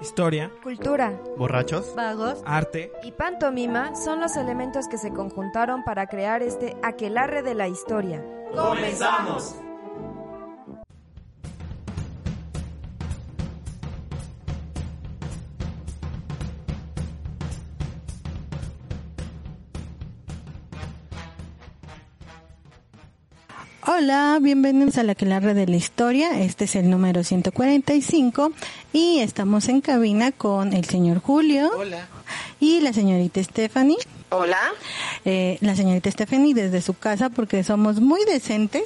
Historia, cultura, borrachos, vagos, arte. Y pantomima son los elementos que se conjuntaron para crear este aquelarre de la historia. ¡Comenzamos! Hola, bienvenidos a la que la red de la historia. Este es el número 145 y estamos en cabina con el señor Julio. Hola. Y la señorita Stephanie. Hola. Eh, la señorita Stephanie desde su casa porque somos muy decentes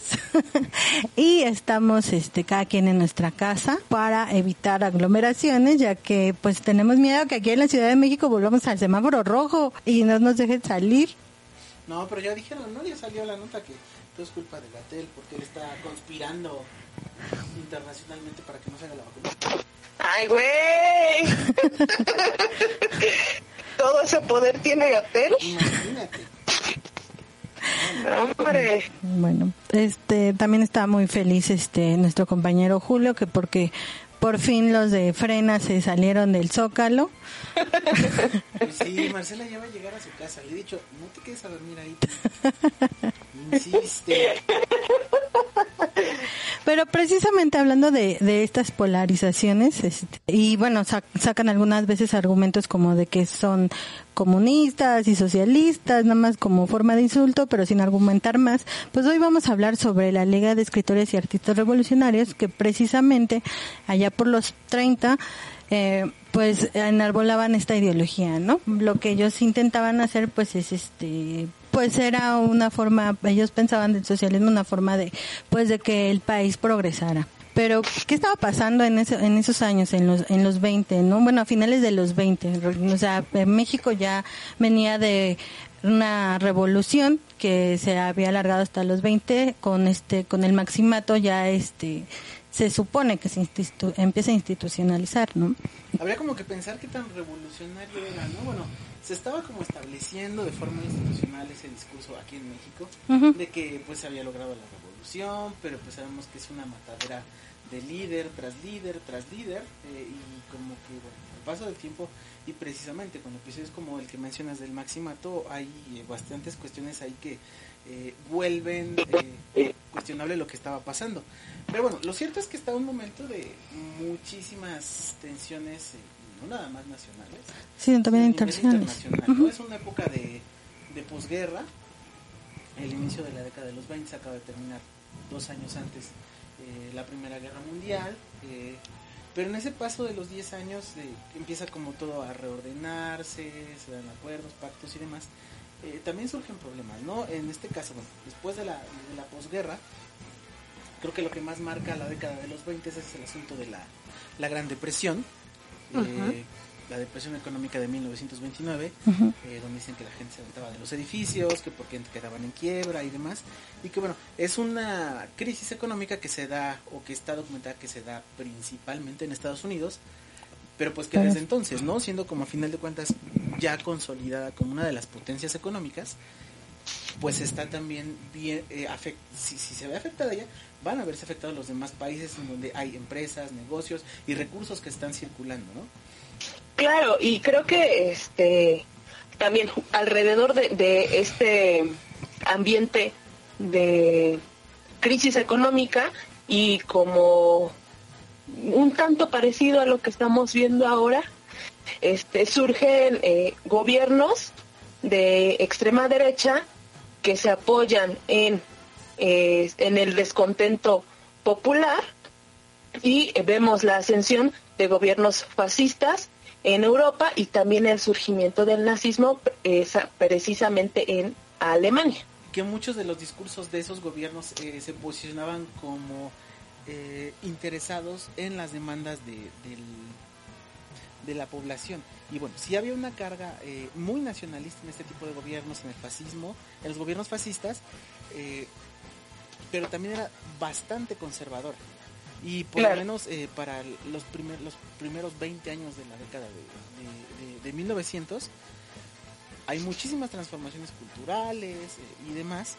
y estamos este cada quien en nuestra casa para evitar aglomeraciones ya que pues tenemos miedo que aquí en la Ciudad de México volvamos al semáforo rojo y no nos dejen salir. No, pero ya dijeron, ¿no? Ya salió la nota que todo es culpa de Gatel porque él está conspirando internacionalmente para que no se haga la vacuna. ¡Ay, güey! ¿Todo ese poder tiene Gatel? Imagínate. Hombre. Bueno, este también está muy feliz este nuestro compañero Julio que porque por fin los de Frena se salieron del Zócalo. Pues sí, Marcela ya va a llegar a su casa. Le he dicho, no te quedes a dormir ahí. Pero precisamente hablando de, estas polarizaciones, este, y bueno, sacan algunas veces argumentos como de que son comunistas y socialistas, nada más como forma de insulto, pero sin argumentar más, pues hoy vamos a hablar sobre la Liga de Escritores y Artistas Revolucionarios, que precisamente allá por los 30, eh, pues enarbolaban esta ideología, ¿no? Lo que ellos intentaban hacer, pues es este, pues era una forma, ellos pensaban del socialismo una forma de, pues de que el país progresara. Pero, ¿qué estaba pasando en, en esos años, en los, en los 20, no? Bueno, a finales de los 20. O sea, México ya venía de una revolución que se había alargado hasta los 20 con este, con el maximato ya este, se supone que se empieza a institucionalizar, ¿no? Habría como que pensar qué tan revolucionario era, ¿no? Bueno, se estaba como estableciendo de forma institucional ese discurso aquí en México de que pues se había logrado la revolución, pero pues sabemos que es una matadera de líder tras líder tras líder eh, y como que bueno, al paso del tiempo y precisamente con episodios como el que mencionas del Maximato hay eh, bastantes cuestiones ahí que eh, vuelven cuestionable lo que estaba pasando. Pero bueno, lo cierto es que está un momento de muchísimas tensiones, no nada más nacionales, sino también internacionales. Es una época de, de posguerra, el inicio de la década de los 20 se acaba de terminar dos años antes eh, la Primera Guerra Mundial, eh, pero en ese paso de los 10 años eh, empieza como todo a reordenarse, se dan acuerdos, pactos y demás. también surgen problemas, ¿no? En este caso, bueno, después de la, de la posguerra, creo que lo que más marca la década de los 20 es el asunto de la, la Gran Depresión la depresión económica de 1929, eh, donde dicen que la gente se levantaba de los edificios, que porque quedaban en quiebra y demás, y que bueno, es una crisis económica que se da o que está documentada que se da principalmente en Estados Unidos, pero pues que desde entonces, ¿no? Siendo como a final de cuentas ya consolidada como una de las potencias económicas, pues está también bien, eh, si, si se ve afectada ella, van a verse afectados los demás países en donde hay empresas, negocios y recursos que están circulando, ¿no? Claro, y creo que este también alrededor de, este ambiente de crisis económica y como un tanto parecido a lo que estamos viendo ahora, este, surgen eh, gobiernos de extrema derecha que se apoyan en, eh, en el descontento popular y vemos la ascensión de gobiernos fascistas en Europa y también el surgimiento del nazismo precisamente en Alemania. Que muchos de los discursos de esos gobiernos eh, se posicionaban como eh, interesados en las demandas de, de la población. Y bueno, sí había una carga muy nacionalista en este tipo de gobiernos, en el fascismo, en los gobiernos fascistas, pero también era bastante conservadora. Y por lo menos eh, para los, primer, los primeros 20 años de la década de, de, 1900, hay muchísimas transformaciones culturales y demás,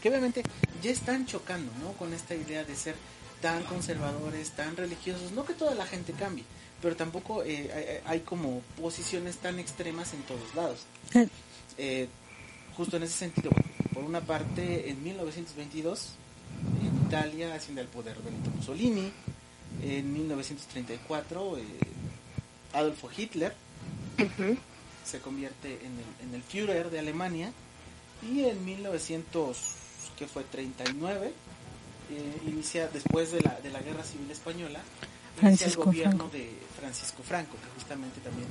que obviamente ya están chocando ¿no? con esta idea de ser tan conservadores, tan religiosos, no que toda la gente cambie, pero tampoco eh, hay, como posiciones tan extremas en todos lados. Eh, justo en ese sentido, por una parte, en 1922, en Italia asciende al poder Benito Mussolini, en 1934, eh, Adolfo Hitler. Se convierte en el, en el Führer de Alemania, y en 1900, que fue 39, inicia después de la, de la Guerra Civil Española, Francisco el gobierno de Francisco Franco, que justamente también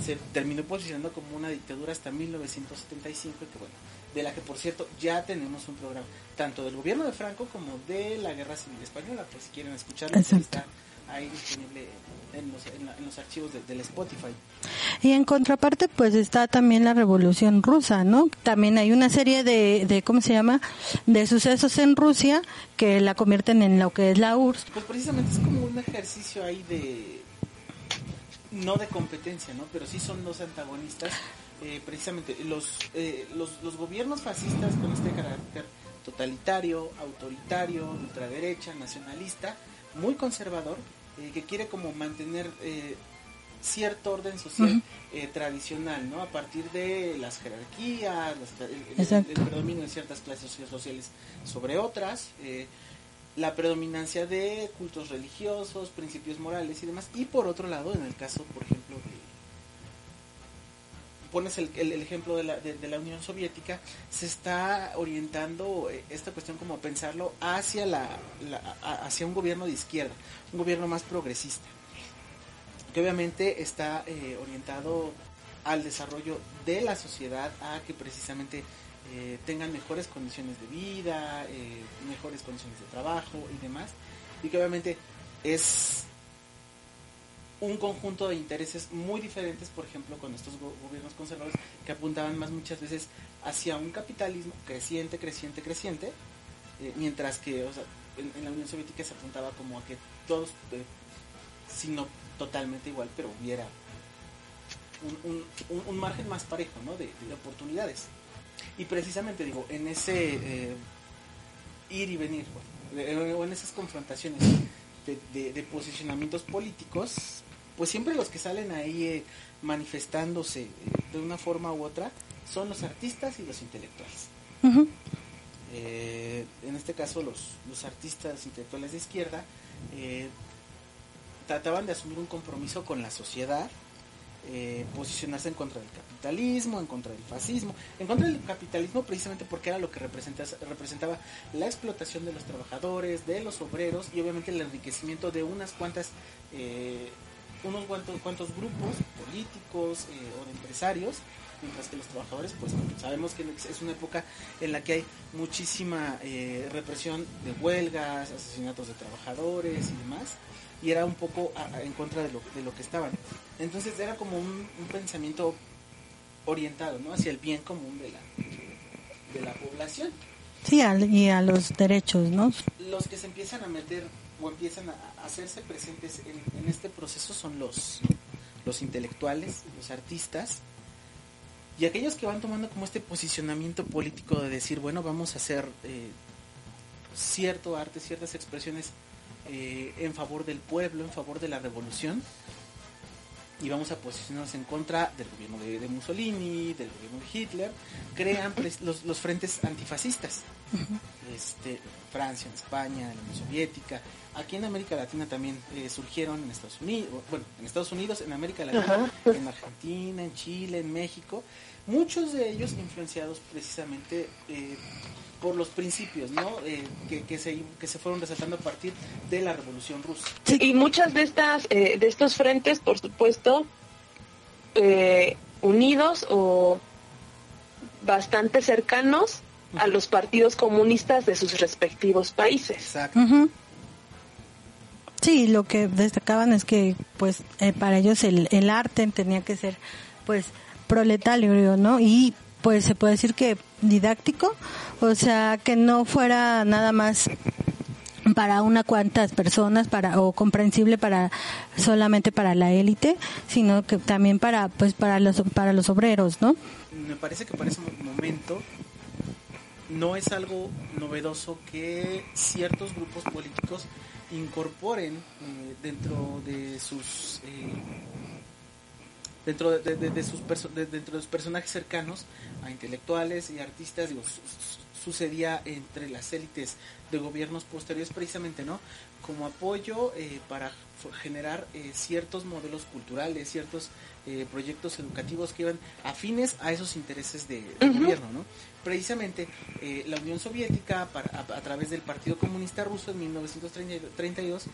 se terminó posicionando como una dictadura hasta 1975, que bueno, de la que por cierto ya tenemos un programa, tanto del gobierno de Franco como de la Guerra Civil Española, pues si quieren escucharlo, está ahí disponible en los, archivos del Spotify. Y en contraparte, pues está también la Revolución Rusa, ¿no? También hay una serie de, de, ¿cómo se llama?, de sucesos en Rusia que la convierten en lo que es la URSS. Pues precisamente es como un ejercicio ahí de, no de competencia, ¿no? Pero sí son dos antagonistas. Eh, precisamente los, eh, los, los gobiernos fascistas con este carácter totalitario, autoritario, ultraderecha, nacionalista, muy conservador, eh, que quiere como mantener eh, cierto orden social eh, tradicional, ¿no? A partir de las jerarquías, el, predominio de ciertas clases sociales sobre otras, la predominancia de cultos religiosos, principios morales y demás. Y por otro lado, en el caso, por ejemplo, de pones el, ejemplo de la, Unión Soviética, se está orientando eh, esta cuestión como pensarlo hacia un gobierno de izquierda, un gobierno más progresista, que obviamente está eh, orientado al desarrollo de la sociedad, a que precisamente eh, tengan mejores condiciones de vida, mejores condiciones de trabajo y demás, y que obviamente es un conjunto de intereses muy diferentes, por ejemplo, con estos gobiernos conservadores que apuntaban más muchas veces hacia un capitalismo creciente, creciente, creciente, eh, mientras que en, la Unión Soviética se apuntaba como a que todos, eh, si no totalmente igual, pero hubiera un, margen más parejo ¿no? de, oportunidades. Y precisamente digo, en ese eh, ir y venir, o en esas confrontaciones de posicionamientos políticos, pues siempre los que salen ahí eh, manifestándose eh, de una forma u otra son los artistas y los intelectuales. Eh, en este caso los, los artistas intelectuales de izquierda trataban de asumir un compromiso con la sociedad, posicionarse en contra del capitalismo, en contra del fascismo, en contra del capitalismo precisamente porque era lo que representaba la explotación de los trabajadores, de los obreros y obviamente el enriquecimiento de unas cuantas unos cuantos, cuantos grupos políticos eh, o de empresarios, mientras que los trabajadores, pues sabemos que es una época en la que hay muchísima eh, represión de huelgas, asesinatos de trabajadores y demás, y era un poco en contra de lo, de lo que estaban. Entonces era como un, pensamiento orientado ¿no? hacia el bien común de la, de la población. Sí, y a los derechos, ¿no? Los que se empiezan a meter o empiezan a hacerse presentes en, este proceso son los, los intelectuales, los artistas, y aquellos que van tomando como este posicionamiento político de decir, bueno, vamos a hacer eh, cierto arte, ciertas expresiones eh, en favor del pueblo, en favor de la revolución, y vamos a posicionarnos en contra del gobierno de, Mussolini, del gobierno de Hitler, crean los, los frentes antifascistas. este, Francia, en España, en la Unión Soviética, aquí en América Latina también eh, surgieron en Estados Unidos, bueno, en Estados Unidos, en América Latina, en Argentina, en Chile, en México, muchos de ellos influenciados precisamente eh, por los principios ¿no? Eh, que, se, que se fueron resaltando a partir de la Revolución Rusa. y muchas de, estas, de estos frentes, por supuesto, unidos o bastante cercanos a los partidos comunistas de sus respectivos países. Exacto. Sí, lo que destacaban es que pues eh, para ellos el, el arte tenía que ser pues proletario, ¿no? Y pues se puede decir que didáctico, o sea, que no fuera nada más para una cuantas personas para o comprensible para solamente para la élite sino que también para pues para los para los obreros no me parece que para ese momento no es algo novedoso que ciertos grupos políticos incorporen eh, dentro de sus eh, dentro de, sus dentro de sus personajes cercanos a intelectuales y artistas digo sucedía entre las élites de gobiernos posteriores precisamente no como apoyo eh, para generar ciertos modelos culturales ciertos proyectos educativos que iban afines a esos intereses de, gobierno no precisamente eh, la Unión Soviética, a, través del Partido Comunista Ruso en 1932,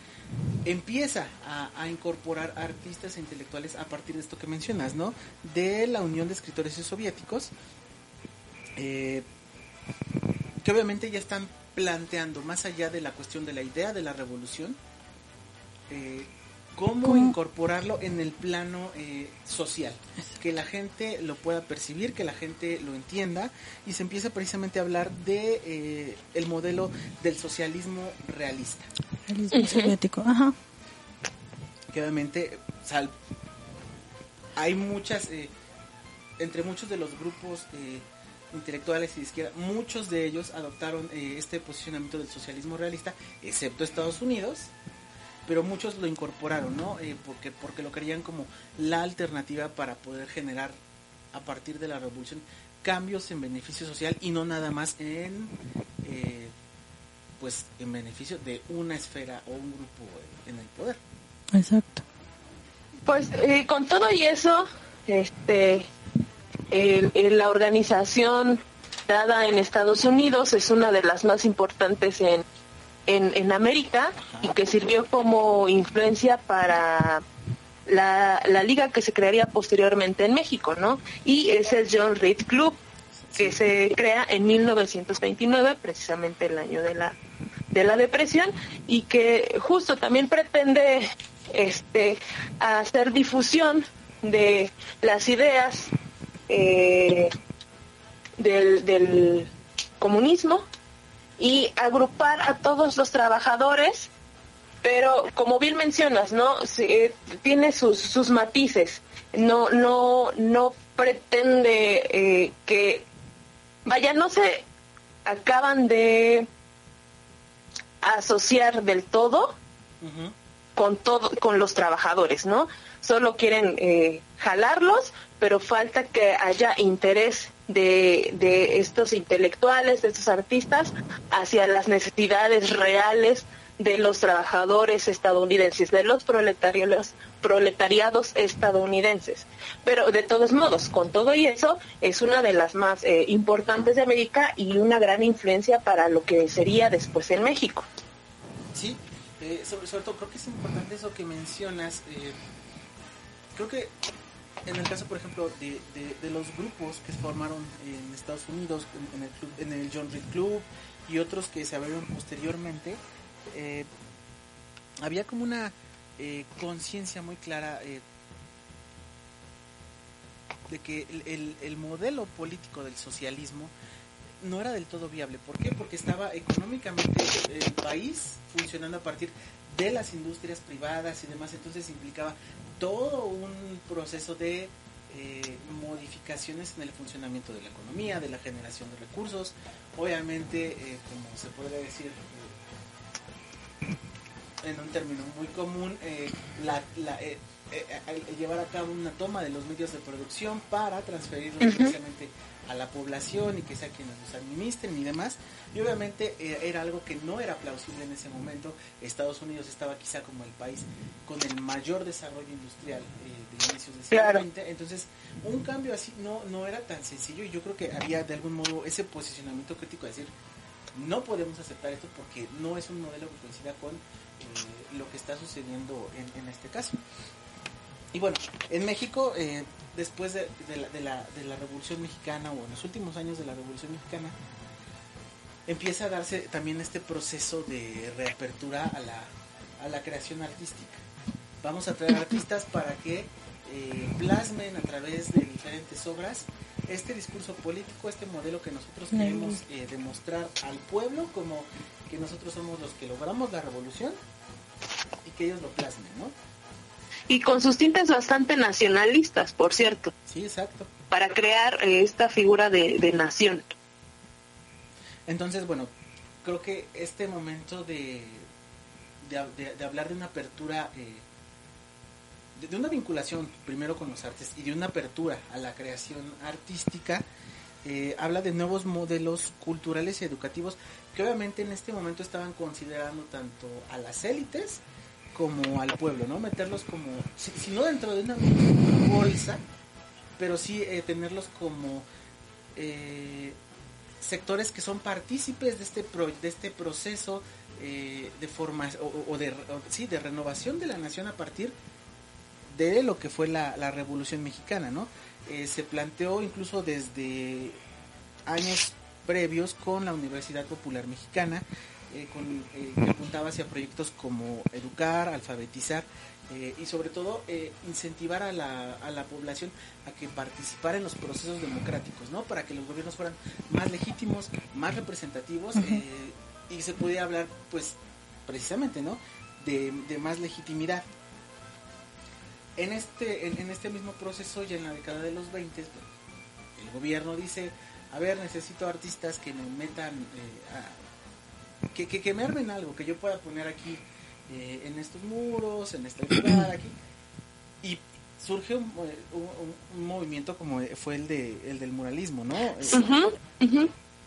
empieza a, incorporar artistas e intelectuales a partir de esto que mencionas, ¿no? De la Unión de Escritores Soviéticos, eh, que obviamente ya están planteando, más allá de la cuestión de la idea de la revolución, eh, cómo, incorporarlo en el plano eh, social, que la gente lo pueda percibir, que la gente lo entienda y se empieza precisamente a hablar de eh, el modelo del socialismo realista. Realismo soviético, ajá. Que obviamente hay muchas, eh, entre muchos de los grupos intelectuales y de izquierda, muchos de ellos adoptaron este posicionamiento del socialismo realista, excepto Estados Unidos, pero muchos lo incorporaron, ¿no? Eh, porque, porque lo querían como la alternativa para poder generar a partir de la revolución cambios en beneficio social y no nada más en eh, pues en beneficio de una esfera o un grupo en el poder. Exacto. Pues eh, con todo y eso, este, la organización dada en Estados Unidos es una de las más importantes en en, América y que sirvió como influencia para la, liga que se crearía posteriormente en México, ¿no? Y es el John Reed Club, que se crea en 1929, precisamente el año de la, de la depresión, y que justo también pretende este, hacer difusión de las ideas eh, del, del comunismo y agrupar a todos los trabajadores, pero como bien mencionas, ¿no? Eh, tiene sus, sus matices. No, no, no pretende eh, que, vaya, no se acaban de asociar del todo con todo, con los trabajadores, ¿no? Solo quieren eh, jalarlos, pero falta que haya interés de, de estos intelectuales, de estos artistas, hacia las necesidades reales de los trabajadores estadounidenses, de los proletarios, proletariados estadounidenses. Pero de todos modos, con todo y eso, es una de las más eh, importantes de América y una gran influencia para lo que sería después en México. Sí, eh, sobre, todo creo que es importante eso que mencionas. Eh, creo que en el caso, por ejemplo, de, de, los grupos que se formaron en Estados Unidos, en, el, John Reed Club y otros que se abrieron posteriormente, eh, había como una eh, conciencia muy clara eh, de que el, el, modelo político del socialismo no era del todo viable. ¿Por qué? Porque estaba económicamente el país funcionando a partir de las industrias privadas y demás, entonces implicaba todo un proceso de eh, modificaciones en el funcionamiento de la economía, de la generación de recursos, obviamente, eh, como se podría decir eh, en un término muy común, la, llevar a cabo una toma de los medios de producción para transferirlos precisamente a la población y que sea quienes los administren y demás. Y obviamente eh, era algo que no era plausible en ese momento. Estados Unidos estaba quizá como el país con el mayor desarrollo industrial eh, de inicios del siglo XX. Entonces, un cambio así no, no era tan sencillo y yo creo que había de algún modo ese posicionamiento crítico de decir, no podemos aceptar esto porque no es un modelo que coincida con eh, lo que está sucediendo en, en este caso. Y bueno, en México eh, después de, la, de, la, de, la, Revolución Mexicana o en los últimos años de la Revolución Mexicana, empieza a darse también este proceso de reapertura a la, a la creación artística. Vamos a traer artistas para que eh, plasmen a través de diferentes obras este discurso político, este modelo que nosotros queremos eh, demostrar al pueblo como que nosotros somos los que logramos la revolución y que ellos lo plasmen, ¿no? Y con sus tintes bastante nacionalistas, por cierto. Sí, exacto. Para crear eh, esta figura de, nación. Entonces, bueno, creo que este momento de, de, hablar de una apertura, eh, de, una vinculación primero con los artes y de una apertura a la creación artística, eh, habla de nuevos modelos culturales y educativos que obviamente en este momento estaban considerando tanto a las élites como al pueblo, ¿no? Meterlos como, si, no dentro de una bolsa, pero sí eh, tenerlos como eh, sectores que son partícipes de este, de este proceso eh, de formación o, de, sí, de renovación de la nación a partir de lo que fue la, la Revolución Mexicana, ¿no? se planteó incluso desde años previos con la Universidad Popular Mexicana, eh, con, eh, que apuntaba hacia proyectos como educar, alfabetizar eh, y sobre todo incentivar a la, a la población a que participara en los procesos democráticos, ¿no? Para que los gobiernos fueran más legítimos, más representativos y se pudiera hablar, pues, precisamente, ¿no? De, más legitimidad. En este, en, este mismo proceso, ya en la década de los 20, el gobierno dice, a ver, necesito artistas que me metan a que, que, me armen algo, que yo pueda poner aquí eh, en estos muros, en este lugar, aquí. Y surge un, un, movimiento como fue el, de, el del muralismo, ¿no?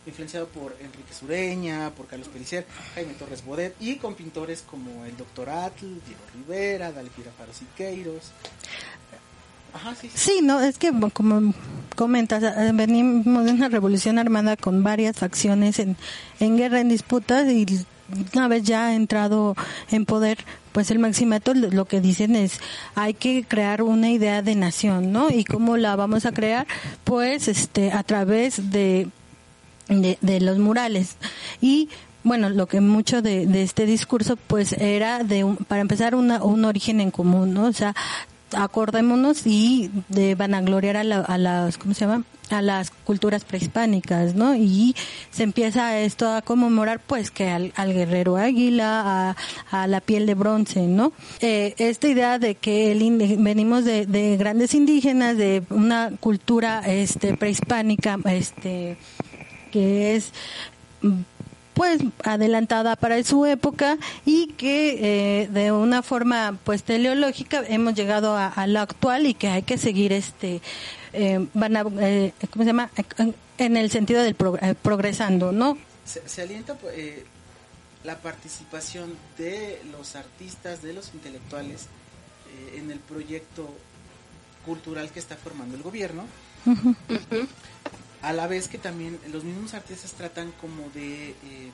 Influenciado por Enrique Sureña, por Carlos Pellicer, Jaime Torres Bodet y con pintores como el Doctor Atl, Diego Rivera, Dalpira Faro Siqueiros. Ajá, sí, sí. no, es que como comentas, eh, venimos de una revolución armada con varias facciones en, en guerra, en disputas y una vez ya entrado en poder, pues el maximato lo que dicen es hay que crear una idea de nación, ¿no? Y cómo la vamos a crear, pues este a través de de, los murales y bueno, lo que mucho de, de, este discurso, pues era de, para empezar, una, un origen en común, ¿no? O sea, acordémonos y de vanagloriar a, a las, ¿cómo se llama? a las culturas prehispánicas, ¿no? Y se empieza esto a conmemorar, pues, que al, guerrero águila, a, la piel de bronce, ¿no? Eh, esta idea de que venimos de, de, grandes indígenas, de una cultura, este, prehispánica, este, que es pues adelantada para su época y que eh, de una forma pues teleológica hemos llegado a, lo actual y que hay que seguir este eh, van a, eh, ¿cómo se llama? en el sentido del progresando no se, alienta la participación de los artistas de los intelectuales en el proyecto cultural que está formando el gobierno a la vez que también los mismos artistas tratan como de eh,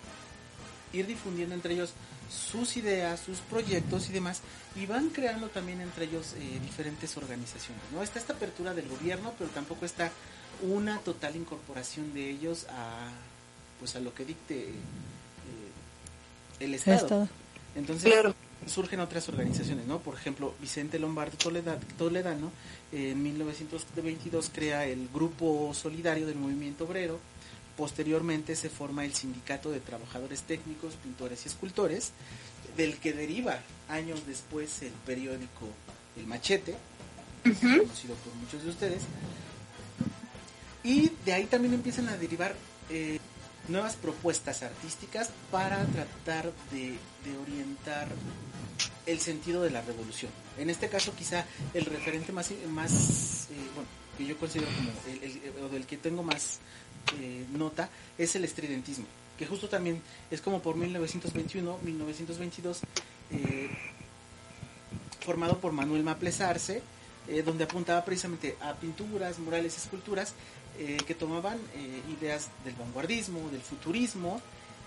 ir difundiendo entre ellos sus ideas, sus proyectos y demás, y van creando también entre ellos eh, diferentes organizaciones. ¿no? Está esta apertura del gobierno, pero tampoco está una total incorporación de ellos a pues a lo que dicte eh, el Estado. Entonces, surgen otras organizaciones, ¿no? Por ejemplo, Vicente Lombardo Toledano en 1922 crea el Grupo Solidario del Movimiento Obrero, posteriormente se forma el Sindicato de Trabajadores Técnicos, Pintores y Escultores, del que deriva años después el periódico El Machete, conocido por muchos de ustedes, y de ahí también empiezan a derivar eh, nuevas propuestas artísticas para tratar de, orientar el sentido de la revolución. En este caso quizá el referente más, eh, bueno, que yo considero como el, o del que tengo más eh, nota es el estridentismo, que justo también es como por 1921, 1922, eh, formado por Manuel Maples Arce, donde apuntaba precisamente a pinturas, murales, esculturas eh, que tomaban eh, ideas del vanguardismo, del futurismo,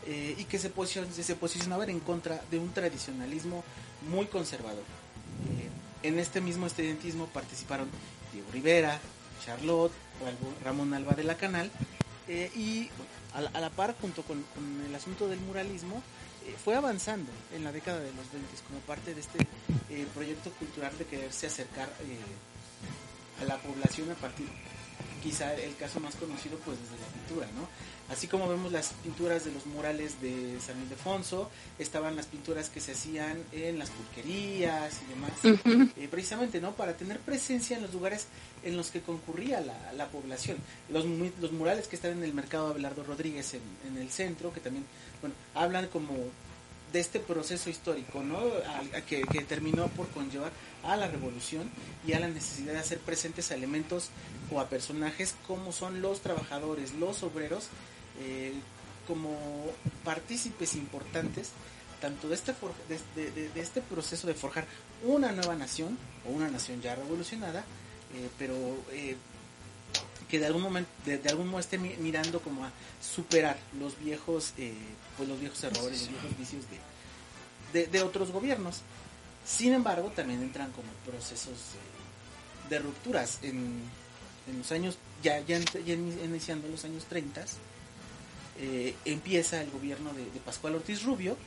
eh, y que se, se posicionaban en contra de un tradicionalismo muy conservador. En este mismo estudiantismo participaron Diego Rivera, Charlotte, Ramón Alba de la Canal, y a la, par, junto con, el asunto del muralismo, eh, fue avanzando en la década de los 20 como parte de este eh, proyecto cultural de quererse acercar a la población a partir quizá el caso más conocido pues desde la pintura, ¿no? Así como vemos las pinturas de los murales de San Ildefonso, estaban las pinturas que se hacían en las pulquerías y demás, eh, precisamente, ¿no? Para tener presencia en los lugares en los que concurría la, población. Los, los, murales que están en el mercado Abelardo Rodríguez en, en el centro, que también, bueno, hablan como de este proceso histórico, ¿no? que, terminó por conllevar a la revolución y a la necesidad de hacer presentes a elementos o a personajes como son los trabajadores, los obreros, eh, como partícipes importantes tanto de este, de, este proceso de forjar una nueva nación o una nación ya revolucionada, eh, pero eh, que de algún momento de, algún modo esté mirando como a superar los viejos eh, pues los viejos errores los viejos vicios de, de, otros gobiernos sin embargo también entran como procesos eh, de rupturas en, en, los años ya, ya, iniciando los años 30 eh, empieza el gobierno de, Pascual Ortiz Rubio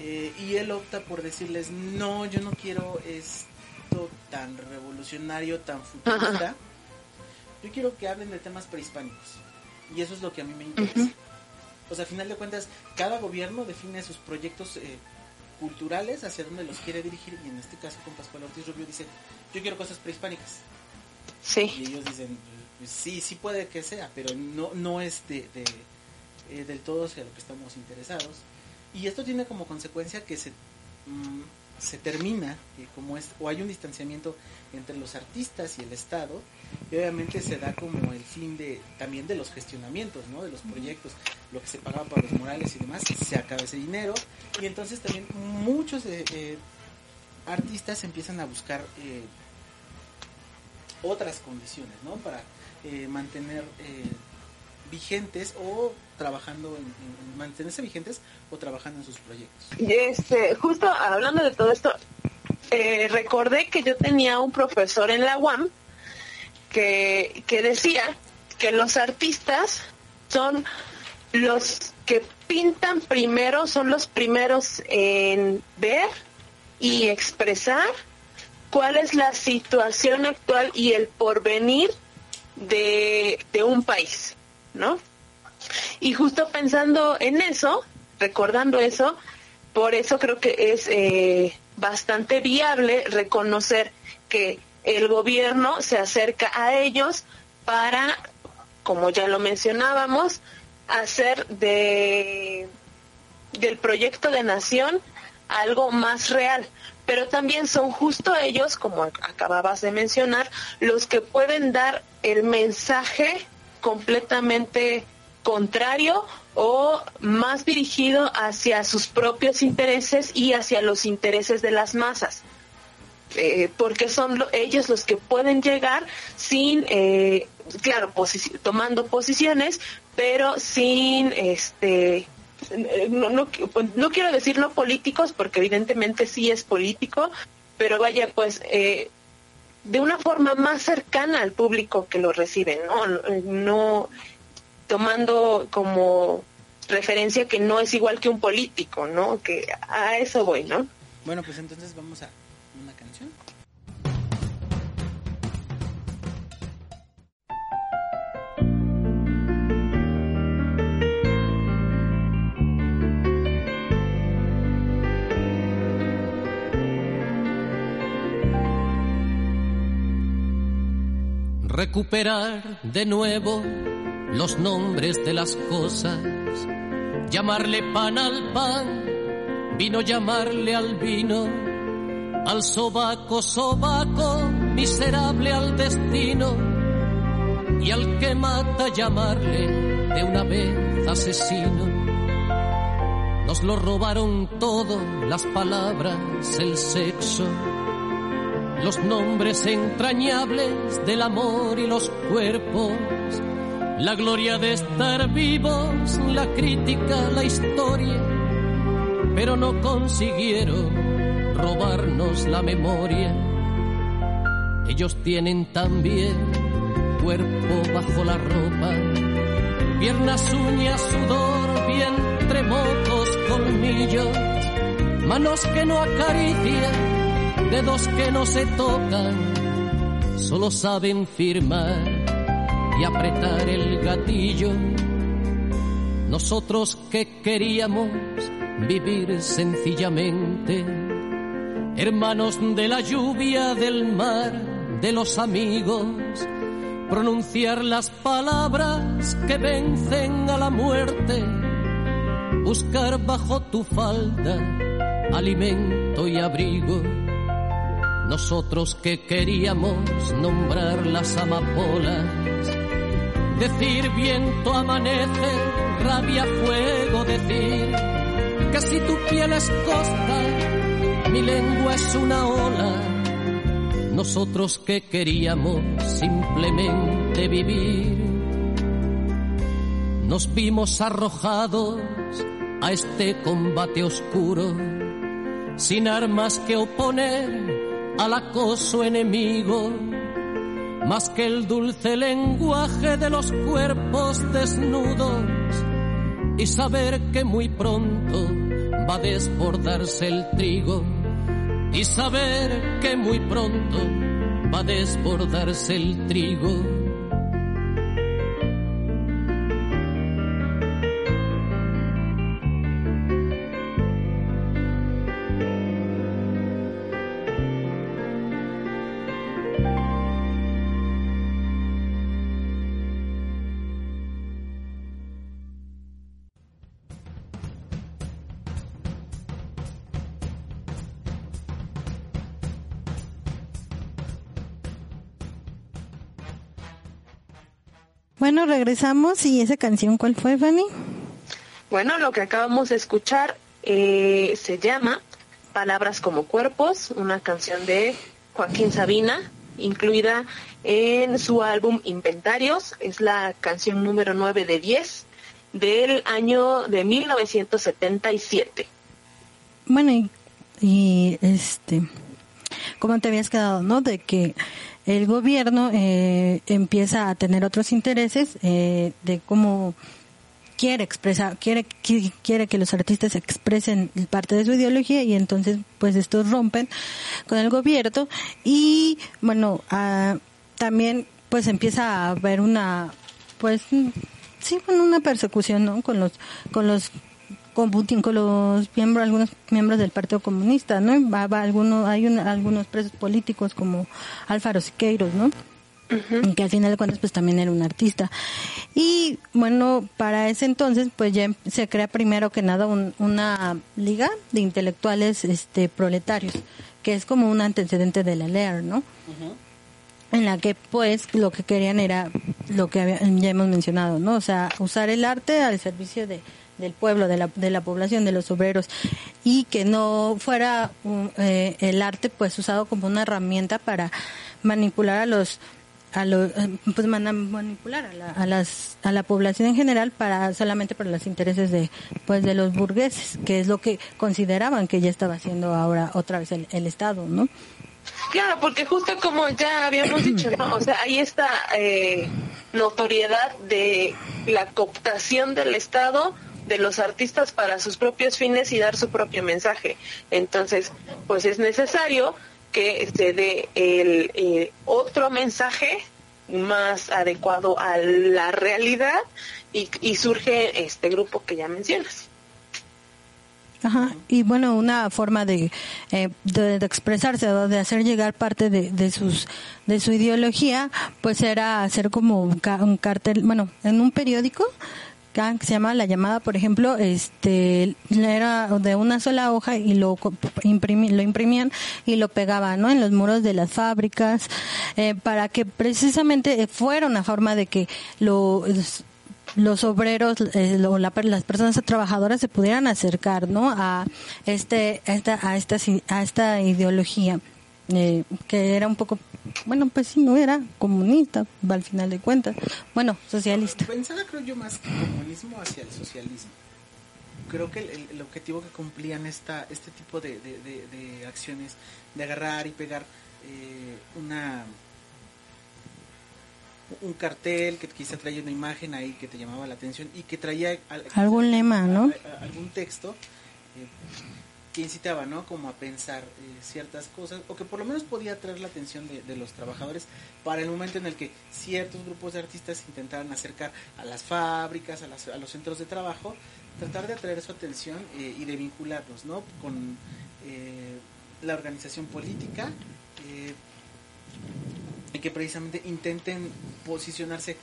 y él opta por decirles no yo no quiero esto tan revolucionario tan futurista yo quiero que hablen de temas prehispánicos. Y eso es lo que a mí me interesa. O sea, a final de cuentas, cada gobierno define sus proyectos eh, culturales hacia dónde los quiere dirigir. Y en este caso, con Pascual Ortiz Rubio dice: Yo quiero cosas prehispánicas. Sí. Y ellos dicen: pues Sí, sí puede que sea, pero no, no es de, eh, del todo hacia lo que estamos interesados. Y esto tiene como consecuencia que se. Mm, se termina, eh, como es, o hay un distanciamiento entre los artistas y el Estado, y obviamente se da como el fin de también de los gestionamientos, ¿no? de los proyectos, lo que se pagaba para los murales y demás, se acaba ese dinero, y entonces también muchos eh, artistas empiezan a buscar eh, otras condiciones, ¿no? Para mantener vigentes o trabajando en, mantenerse vigentes o trabajando en sus proyectos. Y este, justo hablando de todo esto, eh, recordé que yo tenía un profesor en la UAM que, que decía que los artistas son los que pintan primero, son los primeros en ver y expresar cuál es la situación actual y el porvenir de, de un país. ¿no? Y justo pensando en eso, recordando eso, por eso creo que es eh, bastante viable reconocer que el gobierno se acerca a ellos para, como ya lo mencionábamos, hacer de del proyecto de nación algo más real. Pero también son justo ellos, como acababas de mencionar, los que pueden dar el mensaje completamente contrario o más dirigido hacia sus propios intereses y hacia los intereses de las masas. Eh, porque son ellos los que pueden llegar sin, eh, claro, tomando posiciones, pero sin, este, no, no, no, quiero decir no políticos, porque evidentemente sí es político, pero vaya, pues eh, de una forma más cercana al público que lo recibe, ¿no? No tomando como referencia que no es igual que un político, ¿no? Que a eso voy, ¿no? Bueno, pues entonces vamos a una canción. Recuperar de nuevo los nombres de las cosas, llamarle pan al pan, vino llamarle al vino, al sobaco sobaco, miserable al destino, y al que mata llamarle de una vez asesino. Nos lo robaron todo, las palabras, el sexo los nombres entrañables del amor y los cuerpos, la gloria de estar vivos, la crítica, la historia, pero no consiguieron robarnos la memoria. Ellos tienen también cuerpo bajo la ropa, piernas, uñas, sudor, vientre, mocos, colmillos, manos que no acarician, dedos que no se tocan, solo saben firmar y apretar el gatillo. Nosotros que queríamos vivir sencillamente, hermanos de la lluvia, del mar, de los amigos, pronunciar las palabras que vencen a la muerte, buscar bajo tu falda alimento y abrigo. Nosotros que queríamos nombrar las amapolas, decir viento amanece, rabia fuego, decir que si tu piel es costa, mi lengua es una ola. Nosotros que queríamos simplemente vivir, nos vimos arrojados a este combate oscuro, sin armas que oponer al acoso enemigo, más que el dulce lenguaje de los cuerpos desnudos y saber que muy pronto va a desbordarse el trigo y saber que muy pronto va a desbordarse el trigo. Bueno, regresamos y esa canción, ¿cuál fue, Fanny? Bueno, lo que acabamos de escuchar eh, se llama Palabras como Cuerpos, una canción de Joaquín Sabina, incluida en su álbum Inventarios. Es la canción número 9 de 10 del año de 1977. Bueno, y, y este, ¿cómo te habías quedado, no? De que el gobierno eh, empieza a tener otros intereses eh, de cómo quiere expresar, quiere, quiere que los artistas expresen parte de su ideología y entonces pues estos rompen con el gobierno y bueno, ah, también pues empieza a haber una pues sí, una persecución, ¿no? Con los con los con Putin, con los miembros, algunos miembros del Partido Comunista, ¿no? Va, algunos, hay algunos presos políticos como Álvaro Siqueiros, ¿no? que al final de cuentas pues también era un artista. Y bueno, para ese entonces pues ya se crea primero que nada una liga de intelectuales este proletarios, que es como un antecedente de la LEAR, ¿no? En la que pues lo que querían era lo que ya hemos mencionado, ¿no? O sea, usar el arte al servicio de, del pueblo, de la, de la población, de los obreros, y que no fuera eh, el arte pues usado como una herramienta para manipular a los a los eh, pues manipular a la, a las a la población en general para solamente para los intereses de pues de los burgueses que es lo que consideraban que ya estaba haciendo ahora otra vez el, el estado no Claro, porque justo como ya habíamos dicho, ¿no? O sea, hay esta eh, notoriedad de la cooptación del Estado de los artistas para sus propios fines y dar su propio mensaje. Entonces, pues es necesario que se dé el eh, otro mensaje más adecuado a la realidad y, surge este grupo que ya mencionas. Ajá. Y bueno, una forma de, eh, de, expresarse o de hacer llegar parte de, de, sus de su ideología, pues era hacer como un cartel, bueno, en un periódico que se llama La Llamada, por ejemplo, este era de una sola hoja y lo lo imprimían y lo pegaban, ¿no? En los muros de las fábricas eh, para que precisamente fuera una forma de que los los obreros eh, las personas trabajadoras se pudieran acercar no a este a esta a esta a esta ideología eh, que era un poco, bueno, pues sí, no era comunista, al final de cuentas, bueno, socialista. Pensaba, creo yo, más que comunismo hacia el socialismo. Creo que el, objetivo que cumplían esta, este tipo de, de, acciones, de agarrar y pegar eh, una un cartel que quizá traía una imagen ahí que te llamaba la atención y que traía algún lema, ¿no? algún texto eh, que incitaba, ¿no? Como a pensar eh, ciertas cosas o que por lo menos podía atraer la atención de, los trabajadores para el momento en el que ciertos grupos de artistas intentaran acercar a las fábricas, a, los centros de trabajo, tratar de atraer su atención eh, y de vincularlos, ¿no? Con la organización política y que precisamente intenten posicionarse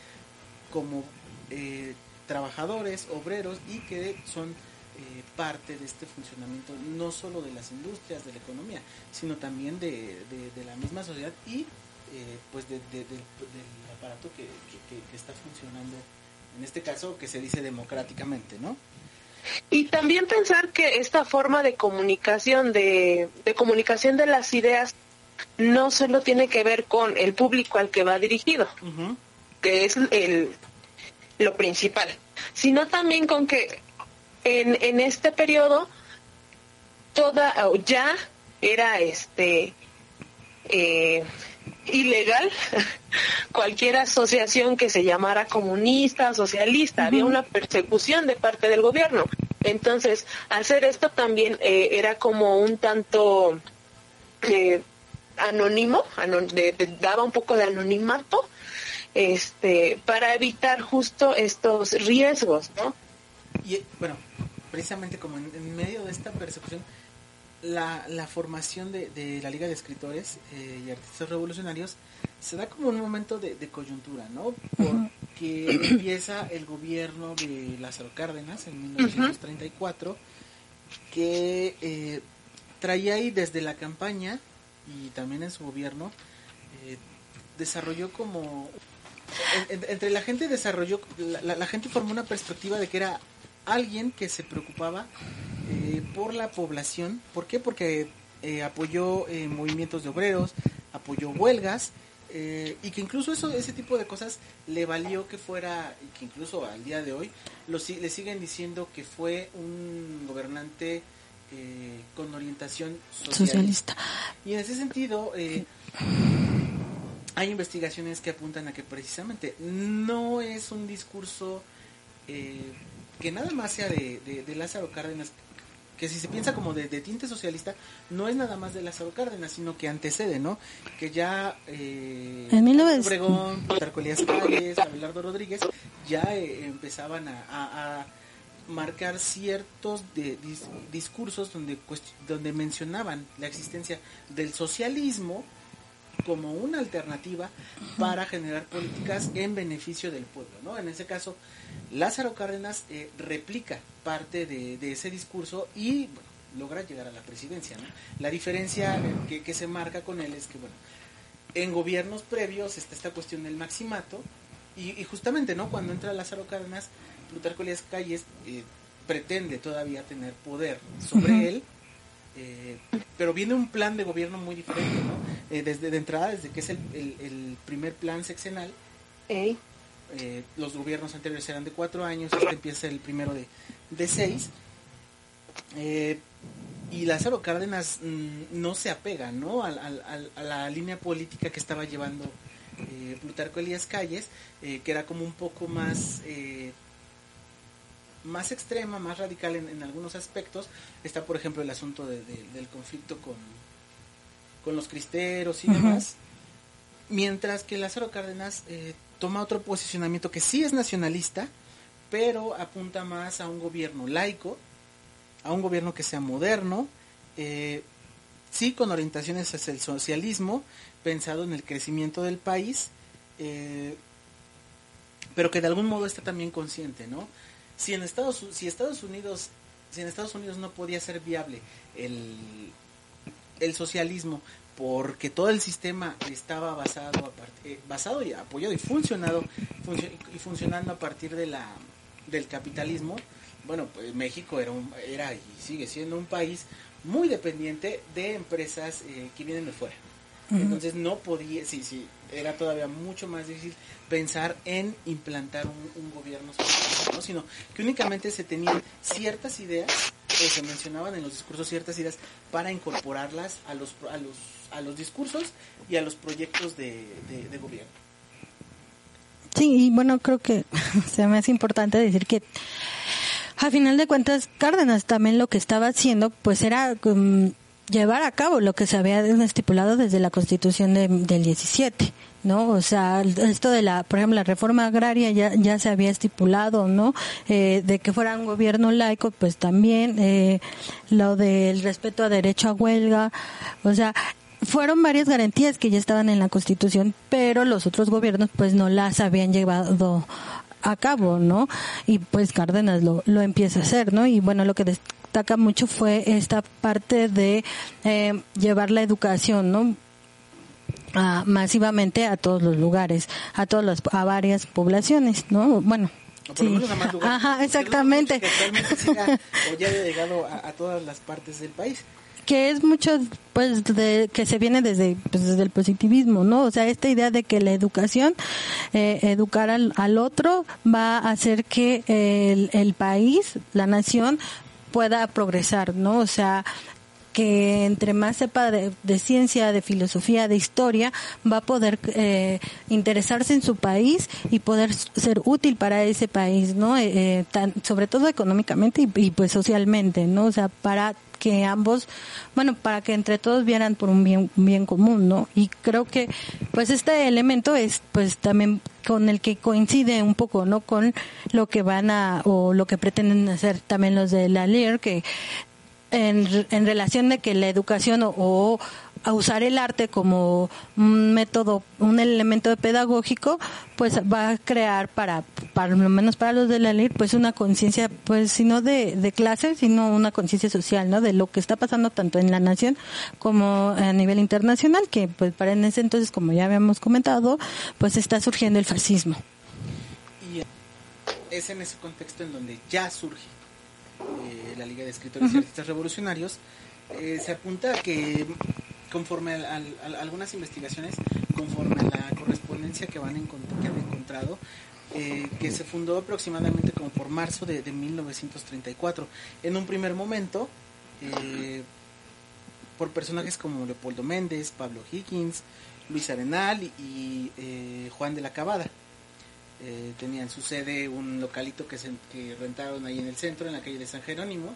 como eh, trabajadores, obreros y que son eh, parte de este funcionamiento no solo de las industrias, de la economía, sino también de, la misma sociedad y eh, pues del aparato que, está funcionando, en este caso que se dice democráticamente, ¿no? Y también pensar que esta forma de comunicación, de, de comunicación de las ideas, no solo tiene que ver con el público al que va dirigido, que es el, lo principal, sino también con que en, en este periodo toda ya era este eh, ilegal cualquier asociación que se llamara comunista, socialista, había una persecución de parte del gobierno. Entonces, hacer esto también eh, era como un tanto eh, anónimo, daba un poco de anonimato, este, para evitar justo estos riesgos, ¿no? Y bueno, precisamente como en, medio de esta persecución, la, la formación de, de, la Liga de Escritores eh, y Artistas Revolucionarios se da como un momento de, coyuntura, ¿no? Porque empieza el gobierno de Lázaro Cárdenas en 1934, que eh, traía ahí desde la campaña y también en su gobierno, eh, desarrolló como... entre la gente desarrolló, la, gente formó una perspectiva de que era alguien que se preocupaba eh, por la población. ¿Por qué? Porque eh, apoyó movimientos de obreros, apoyó huelgas, y que incluso eso ese tipo de cosas le valió que fuera y que incluso al día de hoy lo, le siguen diciendo que fue un gobernante eh, con orientación socialista. Y en ese sentido, eh, hay investigaciones que apuntan a que precisamente no es un discurso eh, que nada más sea de, Lázaro Cárdenas, que si se piensa como de, tinte socialista, no es nada más de Lázaro Cárdenas, sino que antecede, ¿no? Que ya eh, en Obregón, Calles, Abelardo Rodríguez, ya empezaban a marcar ciertos de, discursos donde, donde mencionaban la existencia del socialismo como una alternativa para generar políticas en beneficio del pueblo. ¿no? En ese caso, Lázaro Cárdenas eh, replica parte de, ese discurso y logra llegar a la presidencia. La diferencia que, que, se marca con él es que, bueno, en gobiernos previos está esta cuestión del maximato y, y justamente, ¿no? Cuando entra Lázaro Cárdenas, Plutarco Elías Calles eh, pretende todavía tener poder sobre él, eh, pero viene un plan de gobierno muy diferente, ¿no? Eh, desde de entrada, desde que es el, primer plan sexenal, los gobiernos anteriores eran de cuatro años, este empieza el primero de, de seis, y Lázaro Cárdenas mm, no se apega, ¿no? A, a, la línea política que estaba llevando Plutarco Elías Calles, que era como un poco más más extrema, más radical en, algunos aspectos. Está, por ejemplo, el asunto del conflicto con, con los cristeros y demás. Mientras que Lázaro Cárdenas eh, toma otro posicionamiento que sí es nacionalista, pero apunta más a un gobierno laico, a un gobierno que sea moderno, eh, sí con orientaciones hacia el socialismo, pensado en el crecimiento del país, eh, pero que de algún modo está también consciente, ¿no? Si en Estados si Estados Unidos si en Estados Unidos no podía ser viable el, el socialismo porque todo el sistema estaba basado a eh, basado y apoyado y funcionado y funcionando a partir de la del capitalismo bueno pues México era un, era y sigue siendo un país muy dependiente de empresas eh, que vienen de fuera. Entonces no podía sí sí era todavía mucho más difícil pensar en implantar un, gobierno socialista, sino que únicamente se tenían ciertas ideas o se mencionaban en los discursos ciertas ideas para incorporarlas a los a los a los discursos y a los proyectos de, gobierno. Sí, y bueno, creo que se me hace importante decir que a final de cuentas Cárdenas también lo que estaba haciendo pues era um, llevar a cabo lo que se había estipulado desde la Constitución del 17. ¿no? O sea, esto de la, por ejemplo, la reforma agraria ya, ya se había estipulado, ¿no? Eh, de que fuera un gobierno laico, pues también, eh, lo del respeto a derecho a huelga, o sea, fueron varias garantías que ya estaban en la Constitución, pero los otros gobiernos pues no las habían llevado a cabo, ¿no? Y pues Cárdenas lo, lo empieza a hacer, ¿no? Y bueno, lo que destaca mucho fue esta parte de eh, llevar la educación, ¿no? masivamente a todos los lugares, a todas las, a varias poblaciones, ¿no? Bueno, Sí. Ajá, exactamente. O ya llegado a, todas las partes del país. Que es mucho, pues, de, que se viene desde, pues, desde el positivismo, ¿no? O sea, esta idea de que la educación, eh, educar al, al, otro, va a hacer que el, el país, la nación, pueda progresar, ¿no? O sea, que entre más sepa de, ciencia, de filosofía, de historia, va a poder eh, interesarse en su país y poder ser útil para ese país, ¿no? Eh, eh, sobre todo económicamente y, pues socialmente, ¿no? O sea, para que ambos, bueno, para que entre todos vieran por un bien, bien común, ¿no? Y creo que, pues este elemento es, pues también con el que coincide un poco, ¿no? Con lo que van a, o lo que pretenden hacer también los de la LIR, que en, en relación de que la educación o, a usar el arte como un método, un elemento pedagógico, pues va a crear para, para lo menos para los de la ley, pues una conciencia, pues sino de, de clase, sino una conciencia social, ¿no? De lo que está pasando tanto en la nación como a nivel internacional, que pues para en ese entonces, como ya habíamos comentado, pues está surgiendo el fascismo. Y es en ese contexto en donde ya surge eh, la Liga de Escritores y Artistas Revolucionarios, eh, se apunta a que conforme a, algunas investigaciones, conforme a la correspondencia que, van que han encontrado, eh, que se fundó aproximadamente como por marzo de, 1934. En un primer momento, por personajes como Leopoldo Méndez, Pablo Higgins, Luis Arenal y Juan de la Cabada. Eh, tenían su sede un localito que, se, que rentaron ahí en el centro, en la calle de San Jerónimo,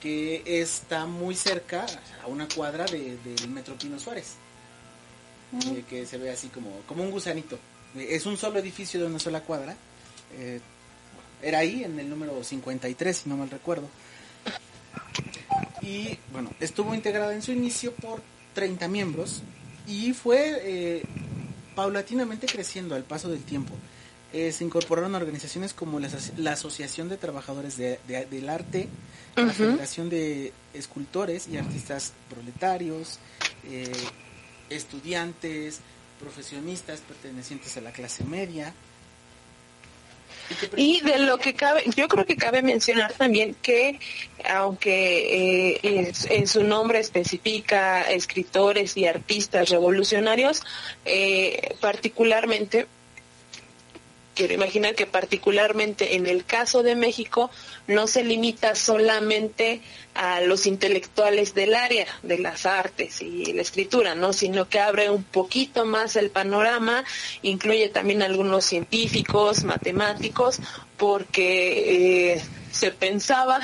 que está muy cerca, a una cuadra del Metro Pino Suárez, eh, que se ve así como, como un gusanito. Eh, es un solo edificio de una sola cuadra. era ahí, en el número 53, si no mal recuerdo. Y bueno, estuvo integrada en su inicio por 30 miembros y fue paulatinamente creciendo al paso del tiempo. Eh, se incorporaron organizaciones como la, Asociación de Trabajadores del Arte, la Federación de Escultores y Artistas Proletarios, eh, estudiantes, profesionistas pertenecientes a la clase media. Y de lo que cabe, yo creo que cabe mencionar también que, aunque eh, en su nombre especifica escritores y artistas revolucionarios, particularmente quiero imaginar que particularmente en el caso de México no se limita solamente a los intelectuales del área de las artes y la escritura, ¿no? sino que abre un poquito más el panorama, incluye también algunos científicos, matemáticos, porque eh, se pensaba,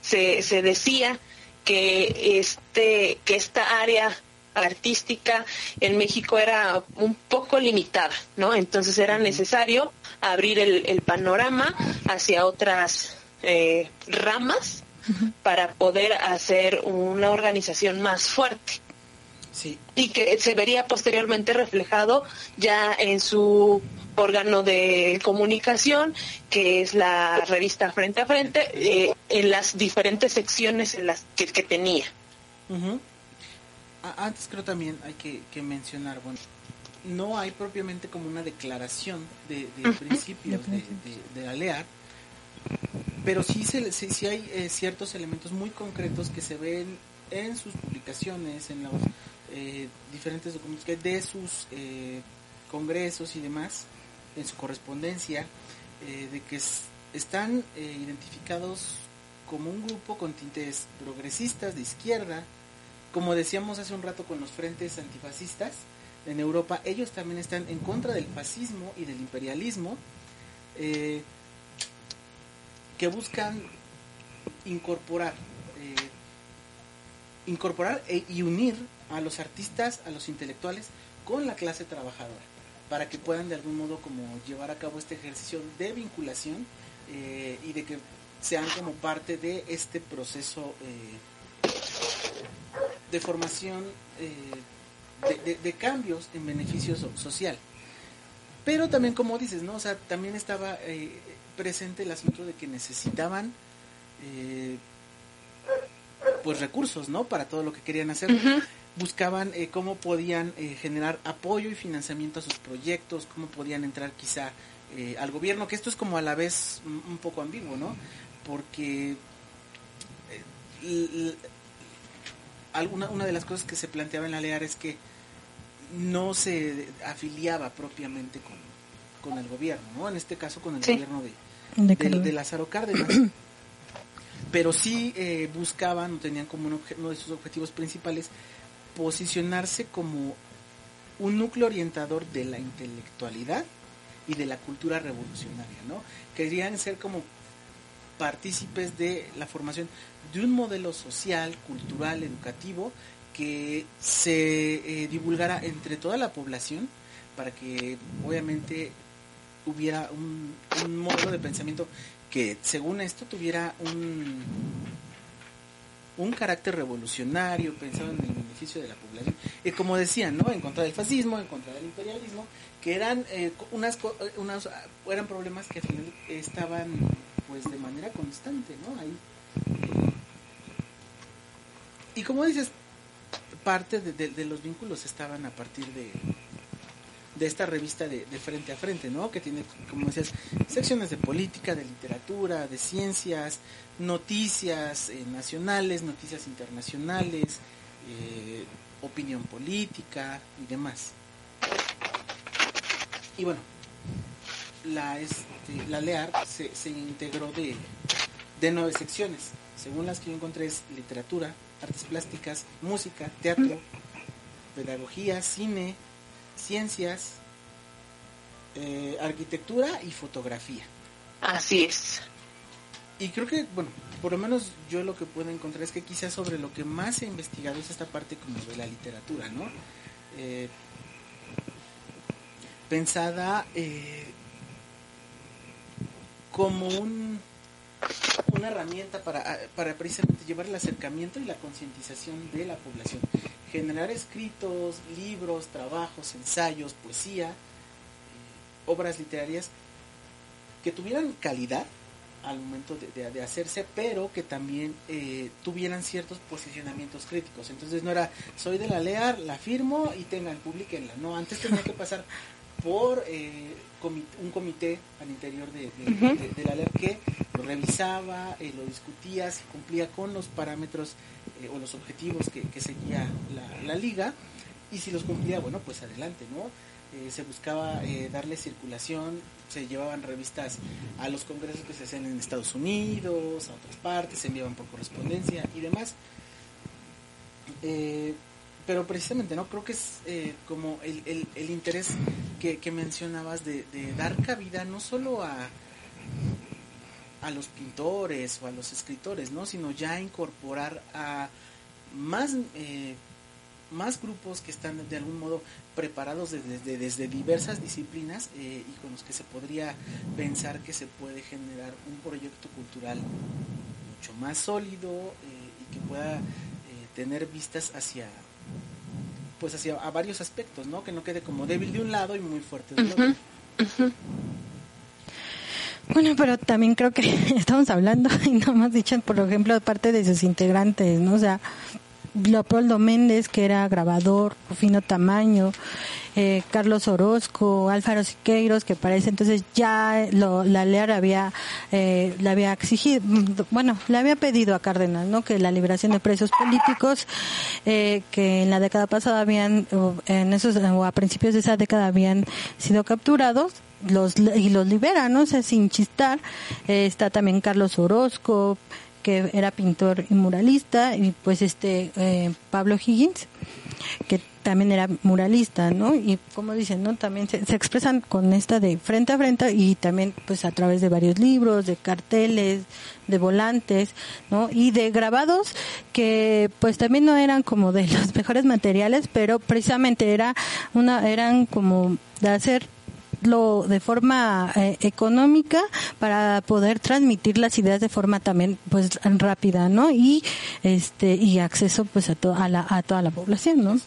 se, se decía que este que esta área artística en México era un poco limitada, ¿no? Entonces era necesario abrir el, panorama hacia otras eh, ramas para poder hacer una organización más fuerte. Sí. Y que se vería posteriormente reflejado ya en su órgano de comunicación, que es la revista Frente a Frente, eh, en las diferentes secciones en las que, tenía antes creo también hay que, mencionar, bueno, no hay propiamente como una declaración de, principios de, la LEAR, pero sí, se, hay eh, ciertos elementos muy concretos que se ven en sus publicaciones, en los eh, diferentes documentos que de sus eh, congresos y demás, en su correspondencia, de que están identificados como un grupo con tintes progresistas de izquierda, como decíamos hace un rato con los frentes antifascistas, en Europa, ellos también están en contra del fascismo y del imperialismo, eh, que buscan incorporar, eh, incorporar e, y unir a los artistas, a los intelectuales, con la clase trabajadora, para que puedan de algún modo como llevar a cabo este ejercicio de vinculación eh, y de que sean como parte de este proceso de formación de, cambios en beneficio social. Pero también, como dices, ¿no? O sea, también estaba eh, presente el asunto de que necesitaban eh, pues recursos, ¿no? Para todo lo que querían hacer. Buscaban eh, cómo podían generar apoyo y financiamiento a sus proyectos, cómo podían entrar quizá al gobierno, que esto es como a la vez un poco ambiguo, ¿no? Porque alguna una de las cosas que se planteaba en la LEAR es que no se afiliaba propiamente con, con el gobierno, ¿no? En este caso con el gobierno de, de, Lázaro Cárdenas. Pero sí eh, buscaban o tenían como uno de sus objetivos principales posicionarse como un núcleo orientador de la intelectualidad y de la cultura revolucionaria, ¿no? Querían ser como partícipes de la formación de un modelo social, cultural, educativo que se eh, divulgara entre toda la población para que obviamente hubiera un, un modelo de pensamiento que según esto tuviera un, un carácter revolucionario, pensado en el beneficio de la población. Y como decían, ¿no? En contra del fascismo, en contra del imperialismo, que eran eh, unas, unas eran problemas que al final estaban pues de manera constante, ¿no? Ahí. Y como dices, parte de, los vínculos estaban a partir de, de esta revista de, frente a frente, ¿no? Que tiene, como decías, secciones de política, de literatura, de ciencias, noticias eh, nacionales, noticias internacionales, eh, opinión política y demás. Y bueno, la, este, la LEAR se, se integró de, de nueve secciones. Según las que yo encontré es literatura, artes plásticas, música, teatro, pedagogía, cine, ciencias, eh, arquitectura y fotografía. Así es. Y creo que, bueno, por lo menos yo lo que puedo encontrar es que quizás sobre lo que más he investigado es esta parte como de la literatura, ¿no? Eh, pensada eh, como un una herramienta para, para precisamente llevar el acercamiento y la concientización de la población. Generar escritos, libros, trabajos, ensayos, poesía, eh, obras literarias que tuvieran calidad al momento de, hacerse, pero que también eh, tuvieran ciertos posicionamientos críticos. Entonces no era, soy de la LEAR, la firmo y tengan, publiquenla. No, antes tenía que pasar por eh, un comité al interior de, la LEAR que lo revisaba, eh, lo discutía, si cumplía con los parámetros eh, o los objetivos que, seguía la, liga y si los cumplía, bueno, pues adelante, ¿no? Eh, se buscaba darle circulación, se llevaban revistas a los congresos que se hacían en Estados Unidos, a otras partes, se enviaban por correspondencia y demás. Pero precisamente, ¿no? Creo que es como el, el, interés que, que mencionabas de, dar cabida no solo a, a los pintores o a los escritores, ¿no? Sino ya incorporar a más, eh, más grupos que están de algún modo preparados desde, desde, diversas disciplinas eh, y con los que se podría pensar que se puede generar un proyecto cultural mucho más sólido eh, y que pueda tener vistas hacia pues hacia a varios aspectos, ¿no? Que no quede como débil de un lado y muy fuerte del otro. Bueno, pero también creo que estamos hablando y no hemos dicho, por ejemplo, parte de sus integrantes, ¿no? O sea, Leopoldo Méndez, que era grabador, fino tamaño, eh, Carlos Orozco, Álvaro Siqueiros, que parece entonces ya lo, la LEAR había, eh, le había exigido, bueno, le había pedido a Cárdenas, ¿no? Que la liberación de presos políticos, eh, que en la década pasada habían, en esos, o a principios de esa década habían sido capturados, los y los libera, ¿no? O sea, sin chistar. está también Carlos Orozco, que era pintor y muralista, y pues este eh, Pablo Higgins, que también era muralista, ¿no? Y como dicen, ¿no? También se, expresan con esta de frente a frente y también pues a través de varios libros, de carteles, de volantes, ¿no? Y de grabados que pues también no eran como de los mejores materiales, pero precisamente era una eran como de hacer lo de forma eh, económica para poder transmitir las ideas de forma también pues rápida no y este y acceso pues a, a, la, a toda la población no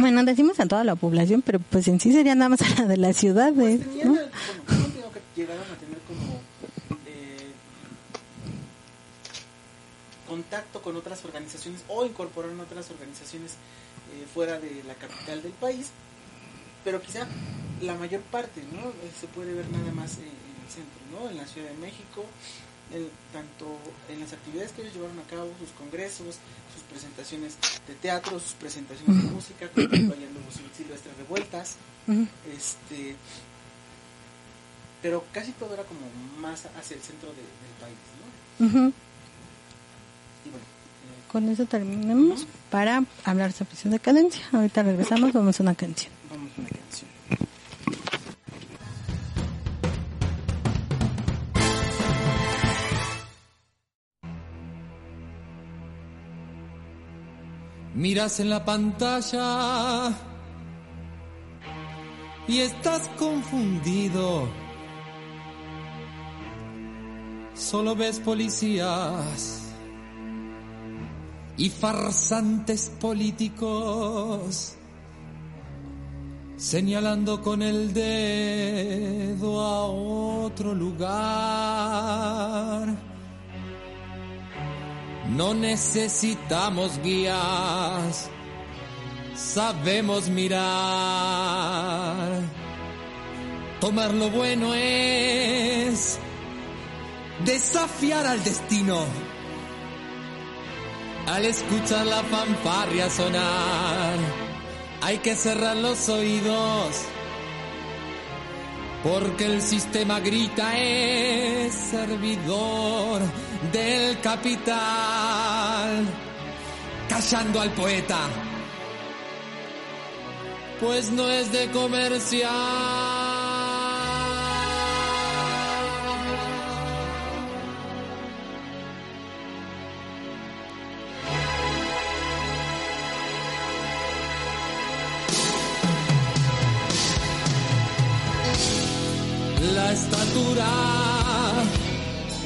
bueno decimos a toda la población pero pues en sí sería nada más a la de la ciudad pues ¿no? bueno, que llegaron a tener como eh, contacto con otras organizaciones o incorporaron otras organizaciones eh, fuera de la capital del país pero quizá la mayor parte, ¿no? Eh, se puede ver nada más en, el centro, ¿no? En la Ciudad de México, tanto en las actividades que ellos llevaron a cabo, sus congresos, sus presentaciones de teatro, sus presentaciones de música, como vayan luego silvestres revueltas, este pero casi todo era como más hacia el centro del país, ¿no? Y bueno, eh, con eso terminamos para hablar sobre su decadencia. Ahorita regresamos, vamos a una canción. Vamos a una canción. Miras en la pantalla y estás confundido. Solo ves policías y farsantes políticos señalando con el dedo a otro lugar. No necesitamos guías, sabemos mirar. Tomar lo bueno es desafiar al destino. Al escuchar la fanfarria sonar hay que cerrar los oídos. Porque el sistema grita es servidor del capital, callando al poeta, pues no es de comercial.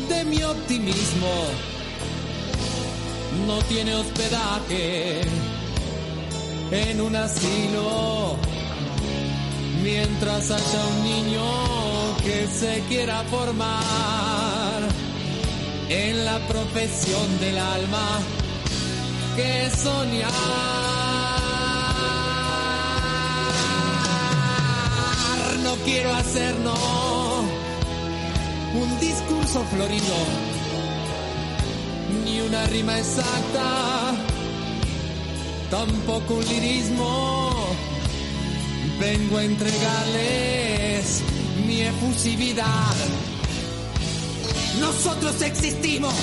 De mi optimismo. No tiene hospedaje en un asilo. Mientras haya un niño que se quiera formar en la profesión del alma que soñar. No quiero hacer no un discurso florido, ni una rima exacta, tampoco un lirismo. Vengo a entregarles mi efusividad. Nosotros existimos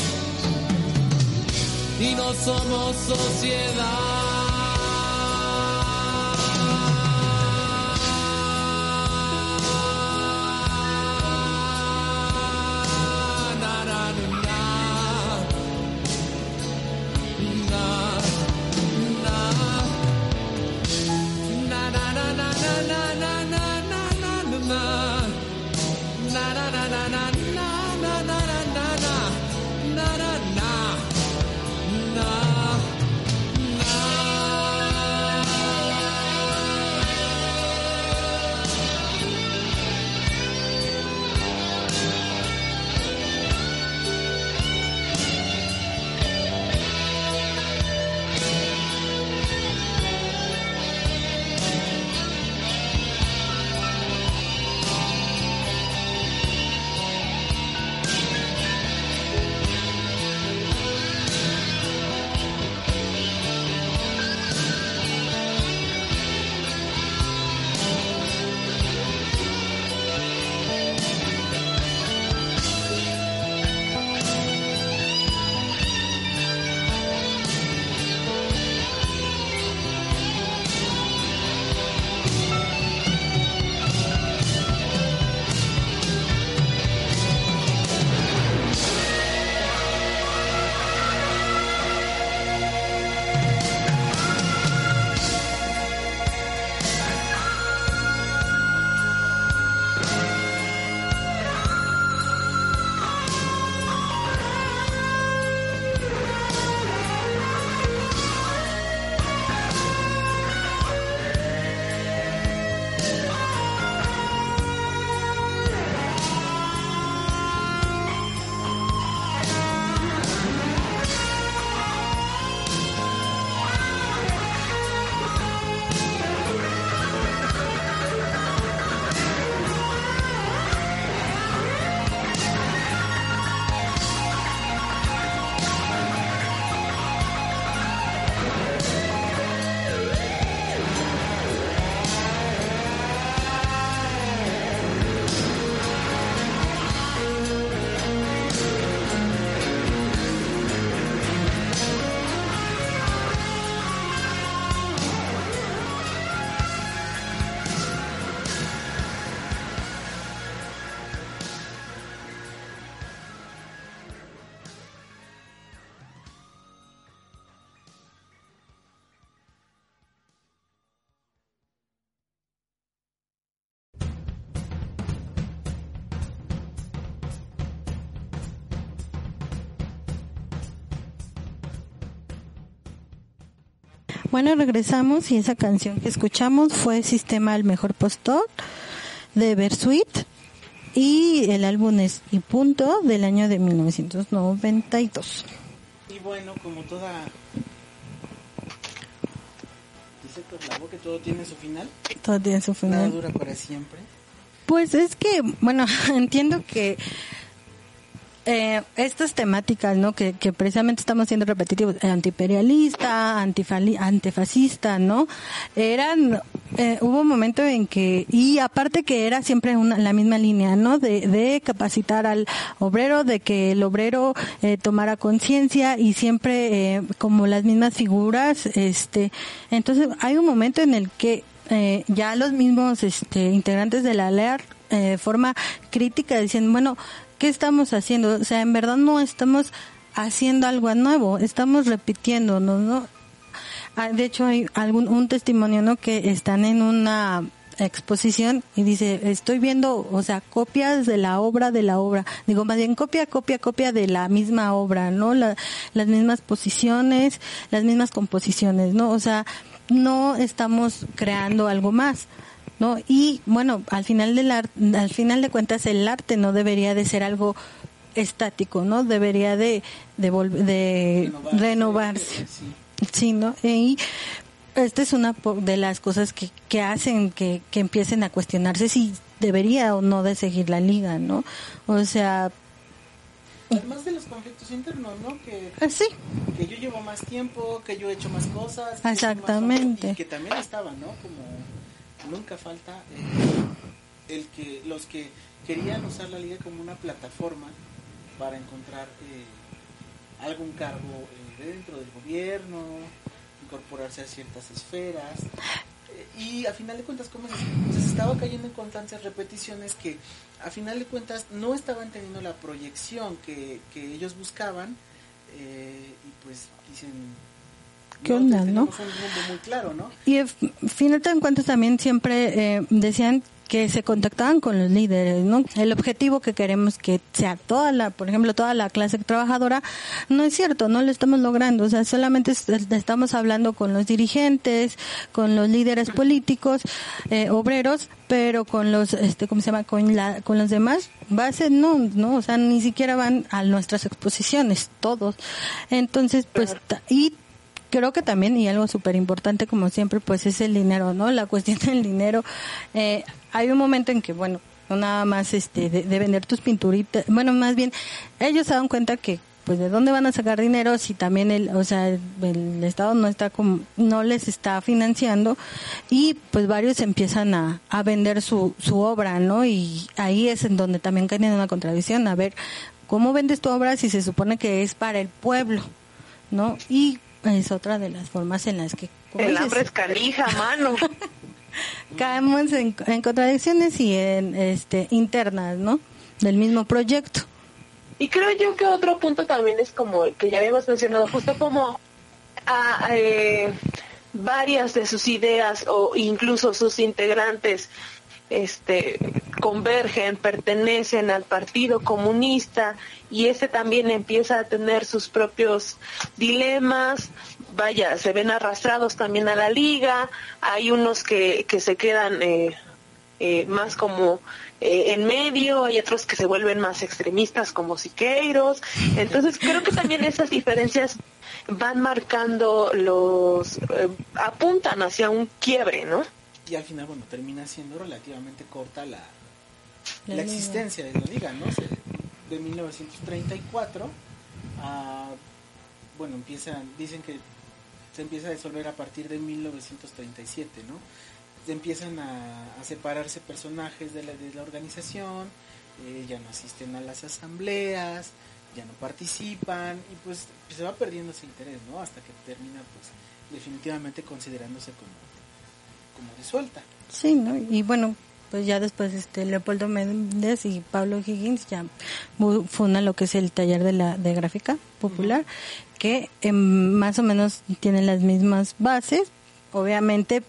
y no somos sociedad. Bueno, regresamos y esa canción que escuchamos fue Sistema al Mejor Postor de Versuit y el álbum es Y Punto del año de 1992. Y bueno, como toda... Dice que todo tiene su final. Todo tiene su final. Nada dura para siempre. Pues es que, bueno, entiendo que eh, estas temáticas, ¿no? Que, precisamente estamos siendo repetitivos, eh, antiimperialista, antifascista, ¿no? Eran, eh, hubo un momento en que, y aparte que era siempre una, la misma línea, ¿no? De, de capacitar al obrero, de que el obrero eh, tomara conciencia y siempre eh, como las mismas figuras, este, entonces hay un momento en el que eh, ya los mismos este, integrantes de la LEAR eh, forma crítica diciendo, bueno, ¿qué estamos haciendo? O sea, en verdad no estamos haciendo algo nuevo, estamos repitiéndonos, ¿no? Ah, de hecho, hay algún un testimonio, ¿no? Que están en una exposición y dice, estoy viendo, o sea, copias de la obra de la obra. Digo, más bien copia, copia, copia de la misma obra, ¿no? las mismas posiciones, las mismas composiciones, ¿no? O sea, no estamos creando algo más. ¿No? Y bueno, al final del al final de cuentas el arte no debería de ser algo estático, ¿no? Debería de de, de renovarse. Sí. ¿no? Y esta es una de las cosas que, que hacen que, que empiecen a cuestionarse si debería o no de seguir la liga, ¿no? O sea, Además de los conflictos internos, ¿no? Que, ah, sí. que yo llevo más tiempo, que yo he hecho más cosas. Exactamente. y que también estaban, ¿no? Como nunca falta eh, el que los que querían usar la liga como una plataforma para encontrar eh, algún cargo eh, dentro del gobierno, incorporarse a ciertas esferas. y a final de cuentas, como se, estaba cayendo en constantes repeticiones que a final de cuentas no estaban teniendo la proyección que, que ellos buscaban y pues dicen qué onda, ¿no? muy claro, ¿no? Y al final de cuentas también siempre eh, decían que se contactaban con los líderes, ¿no? El objetivo que queremos que sea toda la, por ejemplo, toda la clase trabajadora, no es cierto, no lo estamos logrando, o sea, solamente estamos hablando con los dirigentes, con los líderes políticos, eh, obreros, pero con los, este, ¿cómo se llama? Con la, con los demás bases, no, no, o sea, ni siquiera van a nuestras exposiciones, todos. Entonces, pues, y creo que también, y algo súper importante como siempre, pues es el dinero, ¿no? La cuestión del dinero. Eh, hay un momento en que, bueno, no nada más este de, vender tus pinturitas, bueno, más bien, ellos se dan cuenta que pues de dónde van a sacar dinero si también el, o sea, el, Estado no está como, no les está financiando y pues varios empiezan a, a vender su, su obra, ¿no? Y ahí es en donde también caen en una contradicción, a ver, ¿cómo vendes tu obra si se supone que es para el pueblo? ¿No? Y es otra de las formas en las que... El hambre es canija, mano. Caemos en, contradicciones y en este internas, ¿no? Del mismo proyecto. Y creo yo que otro punto también es como el que ya habíamos mencionado, justo como a, eh, varias de sus ideas o incluso sus integrantes este convergen, pertenecen al Partido Comunista y ese también empieza a tener sus propios dilemas, vaya, se ven arrastrados también a la liga, hay unos que, que se quedan eh, eh, más como eh, en medio, hay otros que se vuelven más extremistas como Siqueiros, entonces creo que también esas diferencias van marcando los, apuntan hacia un quiebre, ¿no? Y al final, bueno, termina siendo relativamente corta la, la, existencia de la liga, ¿no? de 1934 a, bueno, empiezan, dicen que se empieza a disolver a partir de 1937, ¿no? Se empiezan a, separarse personajes de la, de la organización, eh, ya no asisten a las asambleas, ya no participan y pues se va perdiendo ese interés, ¿no? Hasta que termina pues definitivamente considerándose como como. Sí, ¿no? Y bueno, pues ya después este Leopoldo Méndez y Pablo Higgins ya fundan lo que es el taller de la de gráfica popular que em, más o menos tienen las mismas bases obviamente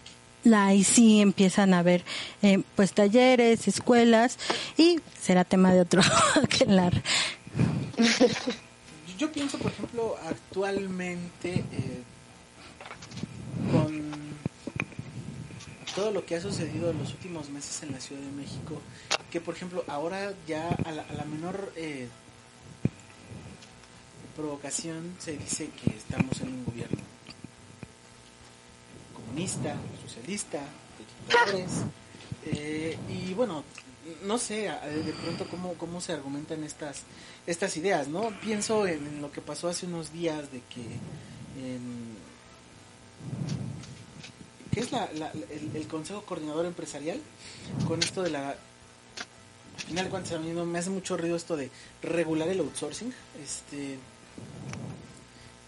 la ahí sí empiezan a ver eh, pues talleres escuelas y será tema de otro que hablar yo pienso por ejemplo actualmente eh, con todo lo que ha sucedido en los últimos meses en la Ciudad de México, que por ejemplo ahora ya a la, menor eh, provocación se dice que estamos en un gobierno comunista, socialista, eh, y bueno, no sé de pronto cómo, cómo se argumentan estas, estas ideas, ¿no? Pienso en, lo que pasó hace unos días de que... ¿Qué es la, el, Consejo Coordinador Empresarial? Con esto de la... Al final de cuentas, a mí me hace mucho ruido esto de regular el outsourcing. Este,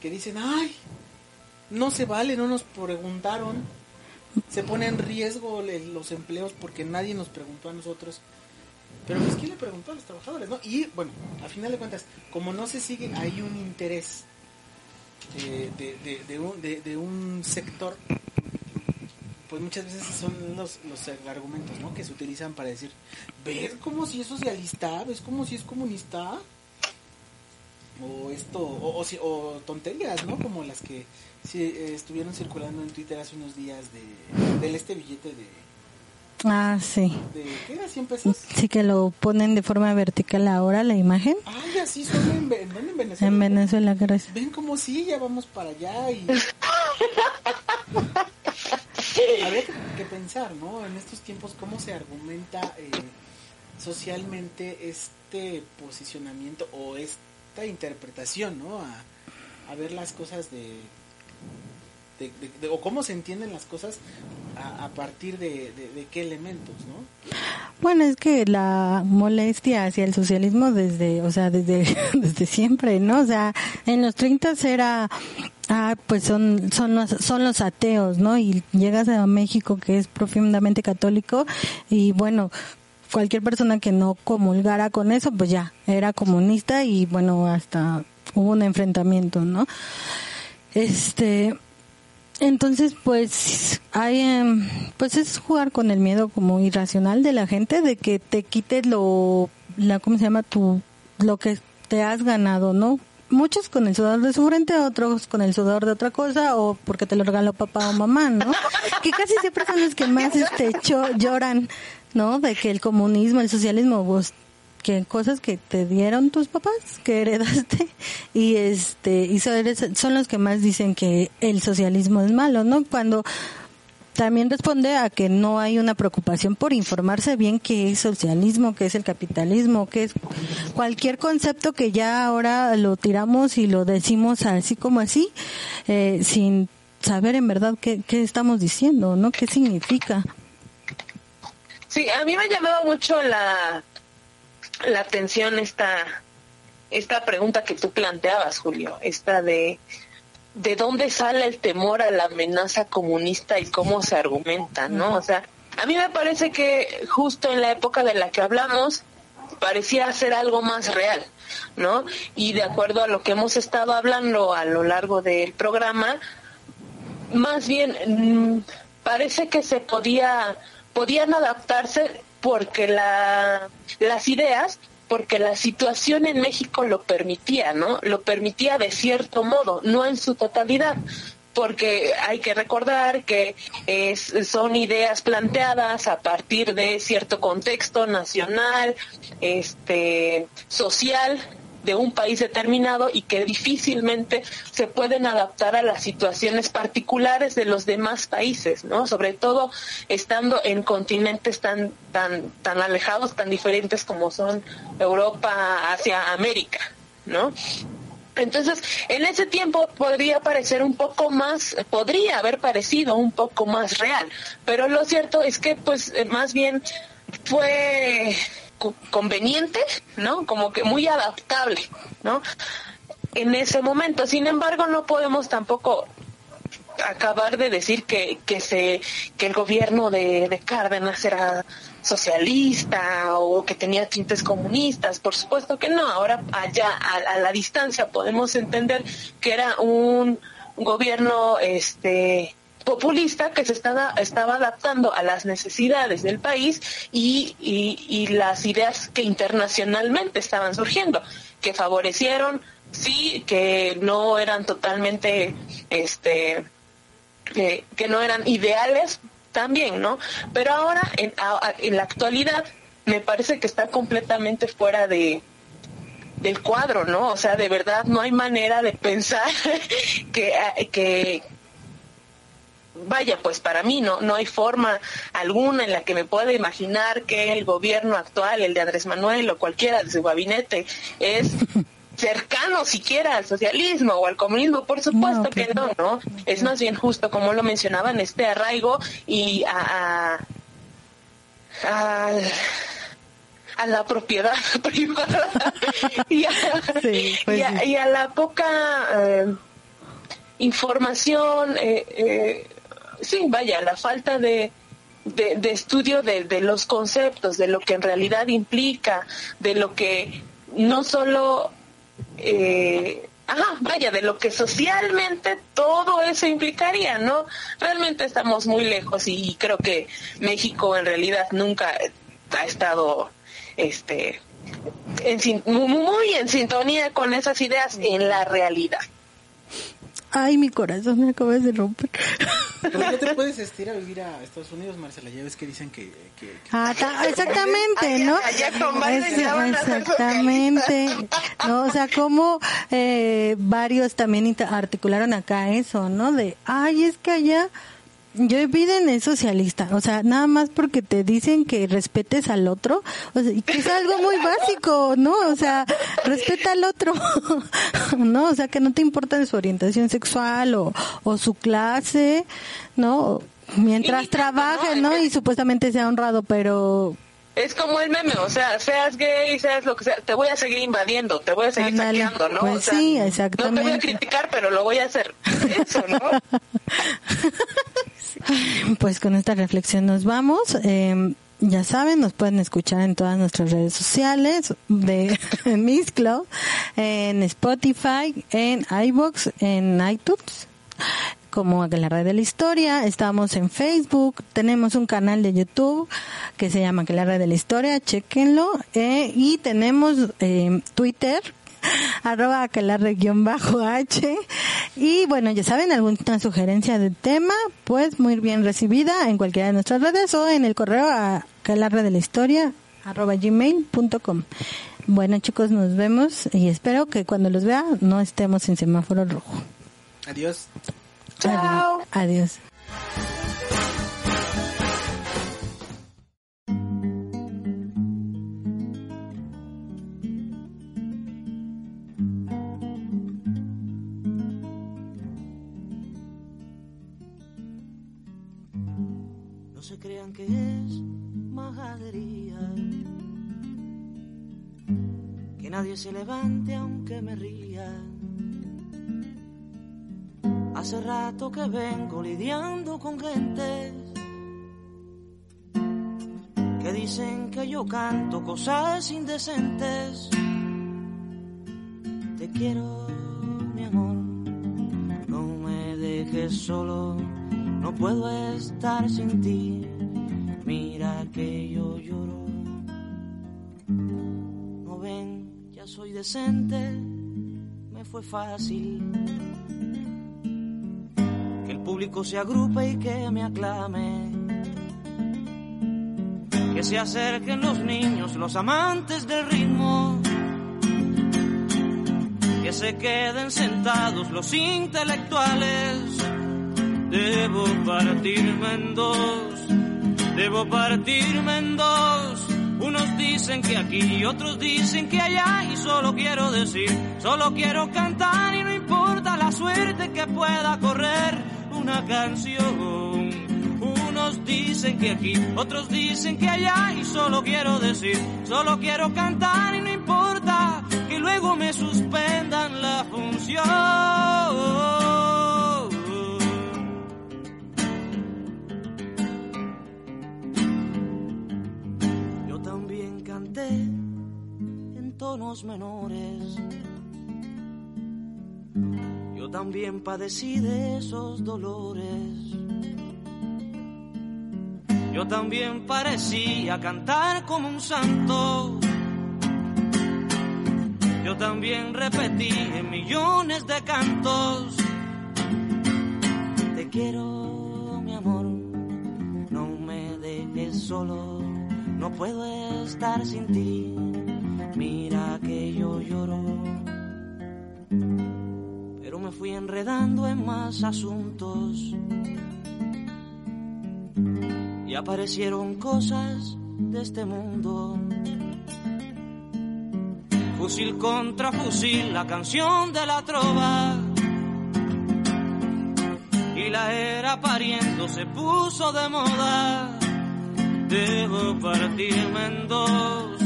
que dicen, ay, no se vale, no nos preguntaron se pone en riesgo los empleos porque nadie nos preguntó a nosotros. Pero pues quién le preguntó a los trabajadores, ¿no? Y bueno, a final de cuentas, como no se sigue, hay un interés eh, de, un, de, un sector, pues muchas veces son los, los argumentos, ¿no? Que se utilizan para decir, ¿ves como si es socialista? ¿Ves como si es comunista? O esto, o, o, o tonterías, ¿no? Como las que Sí, eh, estuvieron circulando en Twitter hace unos días de, del este billete de... Ah, sí. ¿De qué era? ¿100 pesos? Sí, que lo ponen de forma vertical ahora la imagen. Ay, así son en, Venezuela. En Venezuela, gracias. Ven como sí, ya vamos para allá y... Habría que, pensar, ¿no? En estos tiempos, cómo se argumenta eh, socialmente este posicionamiento o esta interpretación, ¿no? A ver las cosas de o cómo se entienden las cosas a, partir de, qué elementos, ¿no? Bueno, es que la molestia hacia el socialismo desde, o sea, desde, desde siempre, ¿no? O sea, en los 30 era, ah, pues son, son los, son los ateos, ¿no? Y llegas a México que es profundamente católico y bueno, cualquier persona que no comulgara con eso, pues ya, era comunista y bueno, hasta hubo un enfrentamiento, ¿no? Este, entonces, pues, hay, em, pues es jugar con el miedo como irracional de la gente de que te quites lo, la, ¿cómo se llama? Tu, lo que te has ganado, ¿no? Muchos con el sudor de su frente, otros con el sudor de otra cosa, o porque te lo regaló papá o mamá, ¿no? Que casi siempre son los que más este, lloran, ¿no? De que el comunismo, el socialismo, pues, que cosas que te dieron tus papás, que heredaste, y este, y son, los que más dicen que el socialismo es malo, ¿no? Cuando también responde a que no hay una preocupación por informarse bien qué es socialismo, qué es el capitalismo, qué es cualquier concepto que ya ahora lo tiramos y lo decimos así como así, eh, sin saber en verdad qué, qué estamos diciendo, ¿no? ¿Qué significa? Sí, a mí me ha llamado mucho la, la atención esta, esta pregunta que tú planteabas, Julio, esta de de dónde sale el temor a la amenaza comunista y cómo se argumenta, ¿no? O sea, a mí me parece que justo en la época de la que hablamos parecía ser algo más real, ¿no? Y de acuerdo a lo que hemos estado hablando a lo largo del programa, más bien mm, parece que se podía podían adaptarse porque la, las ideas porque la situación en México lo permitía, ¿no? Lo permitía de cierto modo, no en su totalidad, porque hay que recordar que son ideas planteadas a partir de cierto contexto nacional, este, social, de un país determinado y que difícilmente se pueden adaptar a las situaciones particulares de los demás países, ¿no? Sobre todo estando en continentes tan tan tan alejados, tan diferentes como son Europa, Asia, América, ¿no? Entonces, en ese tiempo podría parecer un poco más, podría haber parecido un poco más real, pero lo cierto es que, pues, más bien fue conveniente, ¿no? Como que muy adaptable, ¿no? En ese momento. Sin embargo, no podemos tampoco acabar de decir que, que se que el gobierno de, de Cárdenas era socialista o que tenía tintes comunistas, por supuesto que no, ahora allá a, a la distancia podemos entender que era un gobierno este populista que se estaba, adaptando a las necesidades del país y, y, las ideas que internacionalmente estaban surgiendo, que favorecieron, sí, que no eran totalmente este que no eran ideales también, ¿no? Pero ahora, en, en la actualidad, me parece que está completamente fuera de, del cuadro, ¿no? O sea, de verdad no hay manera de pensar que, que, vaya, pues para mí no, no hay forma alguna en la que me pueda imaginar que el gobierno actual, el de Andrés Manuel o cualquiera de su gabinete, es cercano siquiera al socialismo o al comunismo, por supuesto que no, ¿no? Es más bien justo, como lo mencionaban, este arraigo y a, a, a la propiedad privada y, a, pues y, a, la poca eh, información, eh, eh, sí, vaya, la falta de, de, estudio de, de, los conceptos, de lo que en realidad implica, de lo que no solo, eh, vaya, de lo que socialmente todo eso implicaría, ¿no? Realmente estamos muy lejos y creo que México en realidad nunca ha estado, este, muy en sintonía con esas ideas en la realidad. Ay, mi corazón me acabas de romper. Pero no te puedes ir a vivir a Estados Unidos, Marcela. Ya ves que dicen que... Ah, exactamente, ¿no? exactamente. No, o sea, como eh, varios también articularon acá eso, ¿no? De, ay, es que allá yo Biden es socialista, o sea, nada más porque te dicen que respetes al otro, o sea, y que es algo muy básico, ¿no? O sea, respeta al otro, ¿no? O sea, que no te importa su orientación sexual o, o su clase, ¿no? Mientras trabaje, ¿no? Y supuestamente sea honrado, pero es como el meme, o sea, seas gay, seas lo que sea, te voy a seguir invadiendo, te voy a seguir saqueando, ¿no? Pues sí, exactamente. No te voy a criticar, pero lo voy a hacer. Eso, ¿no? Pues con esta reflexión nos vamos. Eh, ya saben, nos pueden escuchar en todas nuestras redes sociales de Miss Club, en Spotify, en iBox, en iTunes como la red de la historia, estamos en Facebook, tenemos un canal de YouTube que se llama la red de la historia, chequenlo, eh, y tenemos eh, Twitter, arroba bajo h y bueno ya saben alguna sugerencia de tema pues muy bien recibida en cualquiera de nuestras redes o en el correo a red de la historia arroba gmail.com bueno chicos nos vemos y espero que cuando los vea no estemos en semáforo rojo. Adiós. Chao. Adiós. Nadie se levante aunque me ría Hace rato que vengo lidiando con gente que dicen que yo canto cosas indecentes. Te quiero, mi amor, no me dejes solo, no puedo estar sin ti. Mira que yo lloro. Soy decente, me fue fácil público se agrupe y que me aclame. Que se acerquen los niños, los amantes del ritmo. Que se queden sentados los intelectuales. Debo partirme en dos, debo partirme en dos. Unos dicen que aquí y otros dicen que allá y solo quiero decir, solo quiero cantar y no importa la suerte que pueda correr una canción. Unos dicen que aquí, otros dicen que allá y solo quiero decir, solo quiero cantar y no importa que luego me suspendan la función. tonos menores. Yo también padecí de esos dolores. Yo también parecía cantar como un santo. Yo también repetí en millones de cantos. Te quiero, mi amor, no me dejes solo, no puedo estar sin ti. Mira que yo lloro. Pero me fui enredando en más asuntos. Y aparecieron cosas de este mundo. Fusil contra fusil, la canción de la trova y la era pariendo se puso de moda. Debo partirme en dos,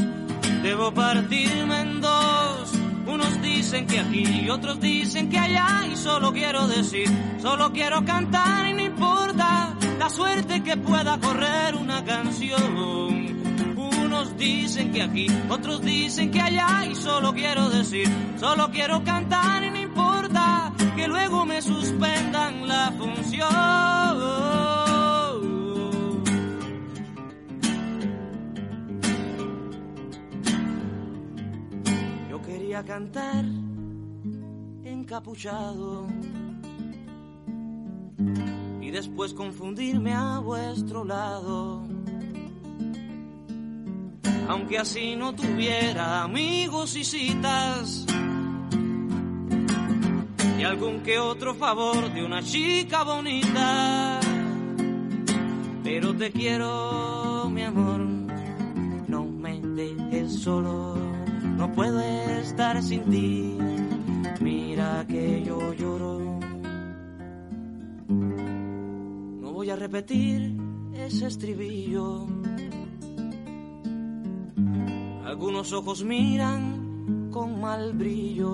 debo partirme en dos. Unos dicen que aquí otros dicen que allá y solo quiero decir, solo quiero cantar y no importa la suerte que pueda correr una canción. Unos dicen que aquí, otros dicen que allá y solo quiero decir, solo quiero cantar y no importa que luego me suspendan la función. Quería cantar encapuchado y después confundirme a vuestro lado. Aunque así no tuviera amigos y citas y algún que otro favor de una chica bonita. Pero te quiero, mi amor, no me dejes solo, no puedo estar sin ti. Mira que yo lloro. No voy a repetir ese estribillo. Algunos ojos miran con mal brillo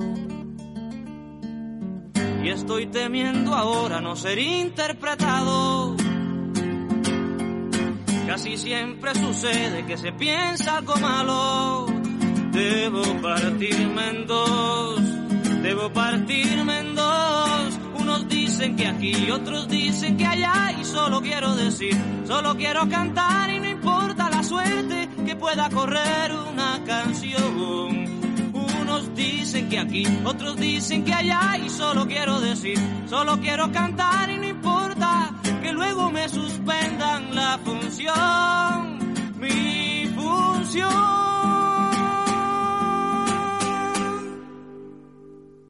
y estoy temiendo ahora no ser interpretado. Casi siempre sucede que se piensa algo malo. Debo partirme en dos, debo partirme en dos. Unos dicen que aquí, otros dicen que allá y solo quiero decir, solo quiero cantar y no importa la suerte que pueda correr una canción unos dicen que aquí, otros dicen que allá y solo quiero decir, solo quiero cantar y no importa que luego me suspendan la función.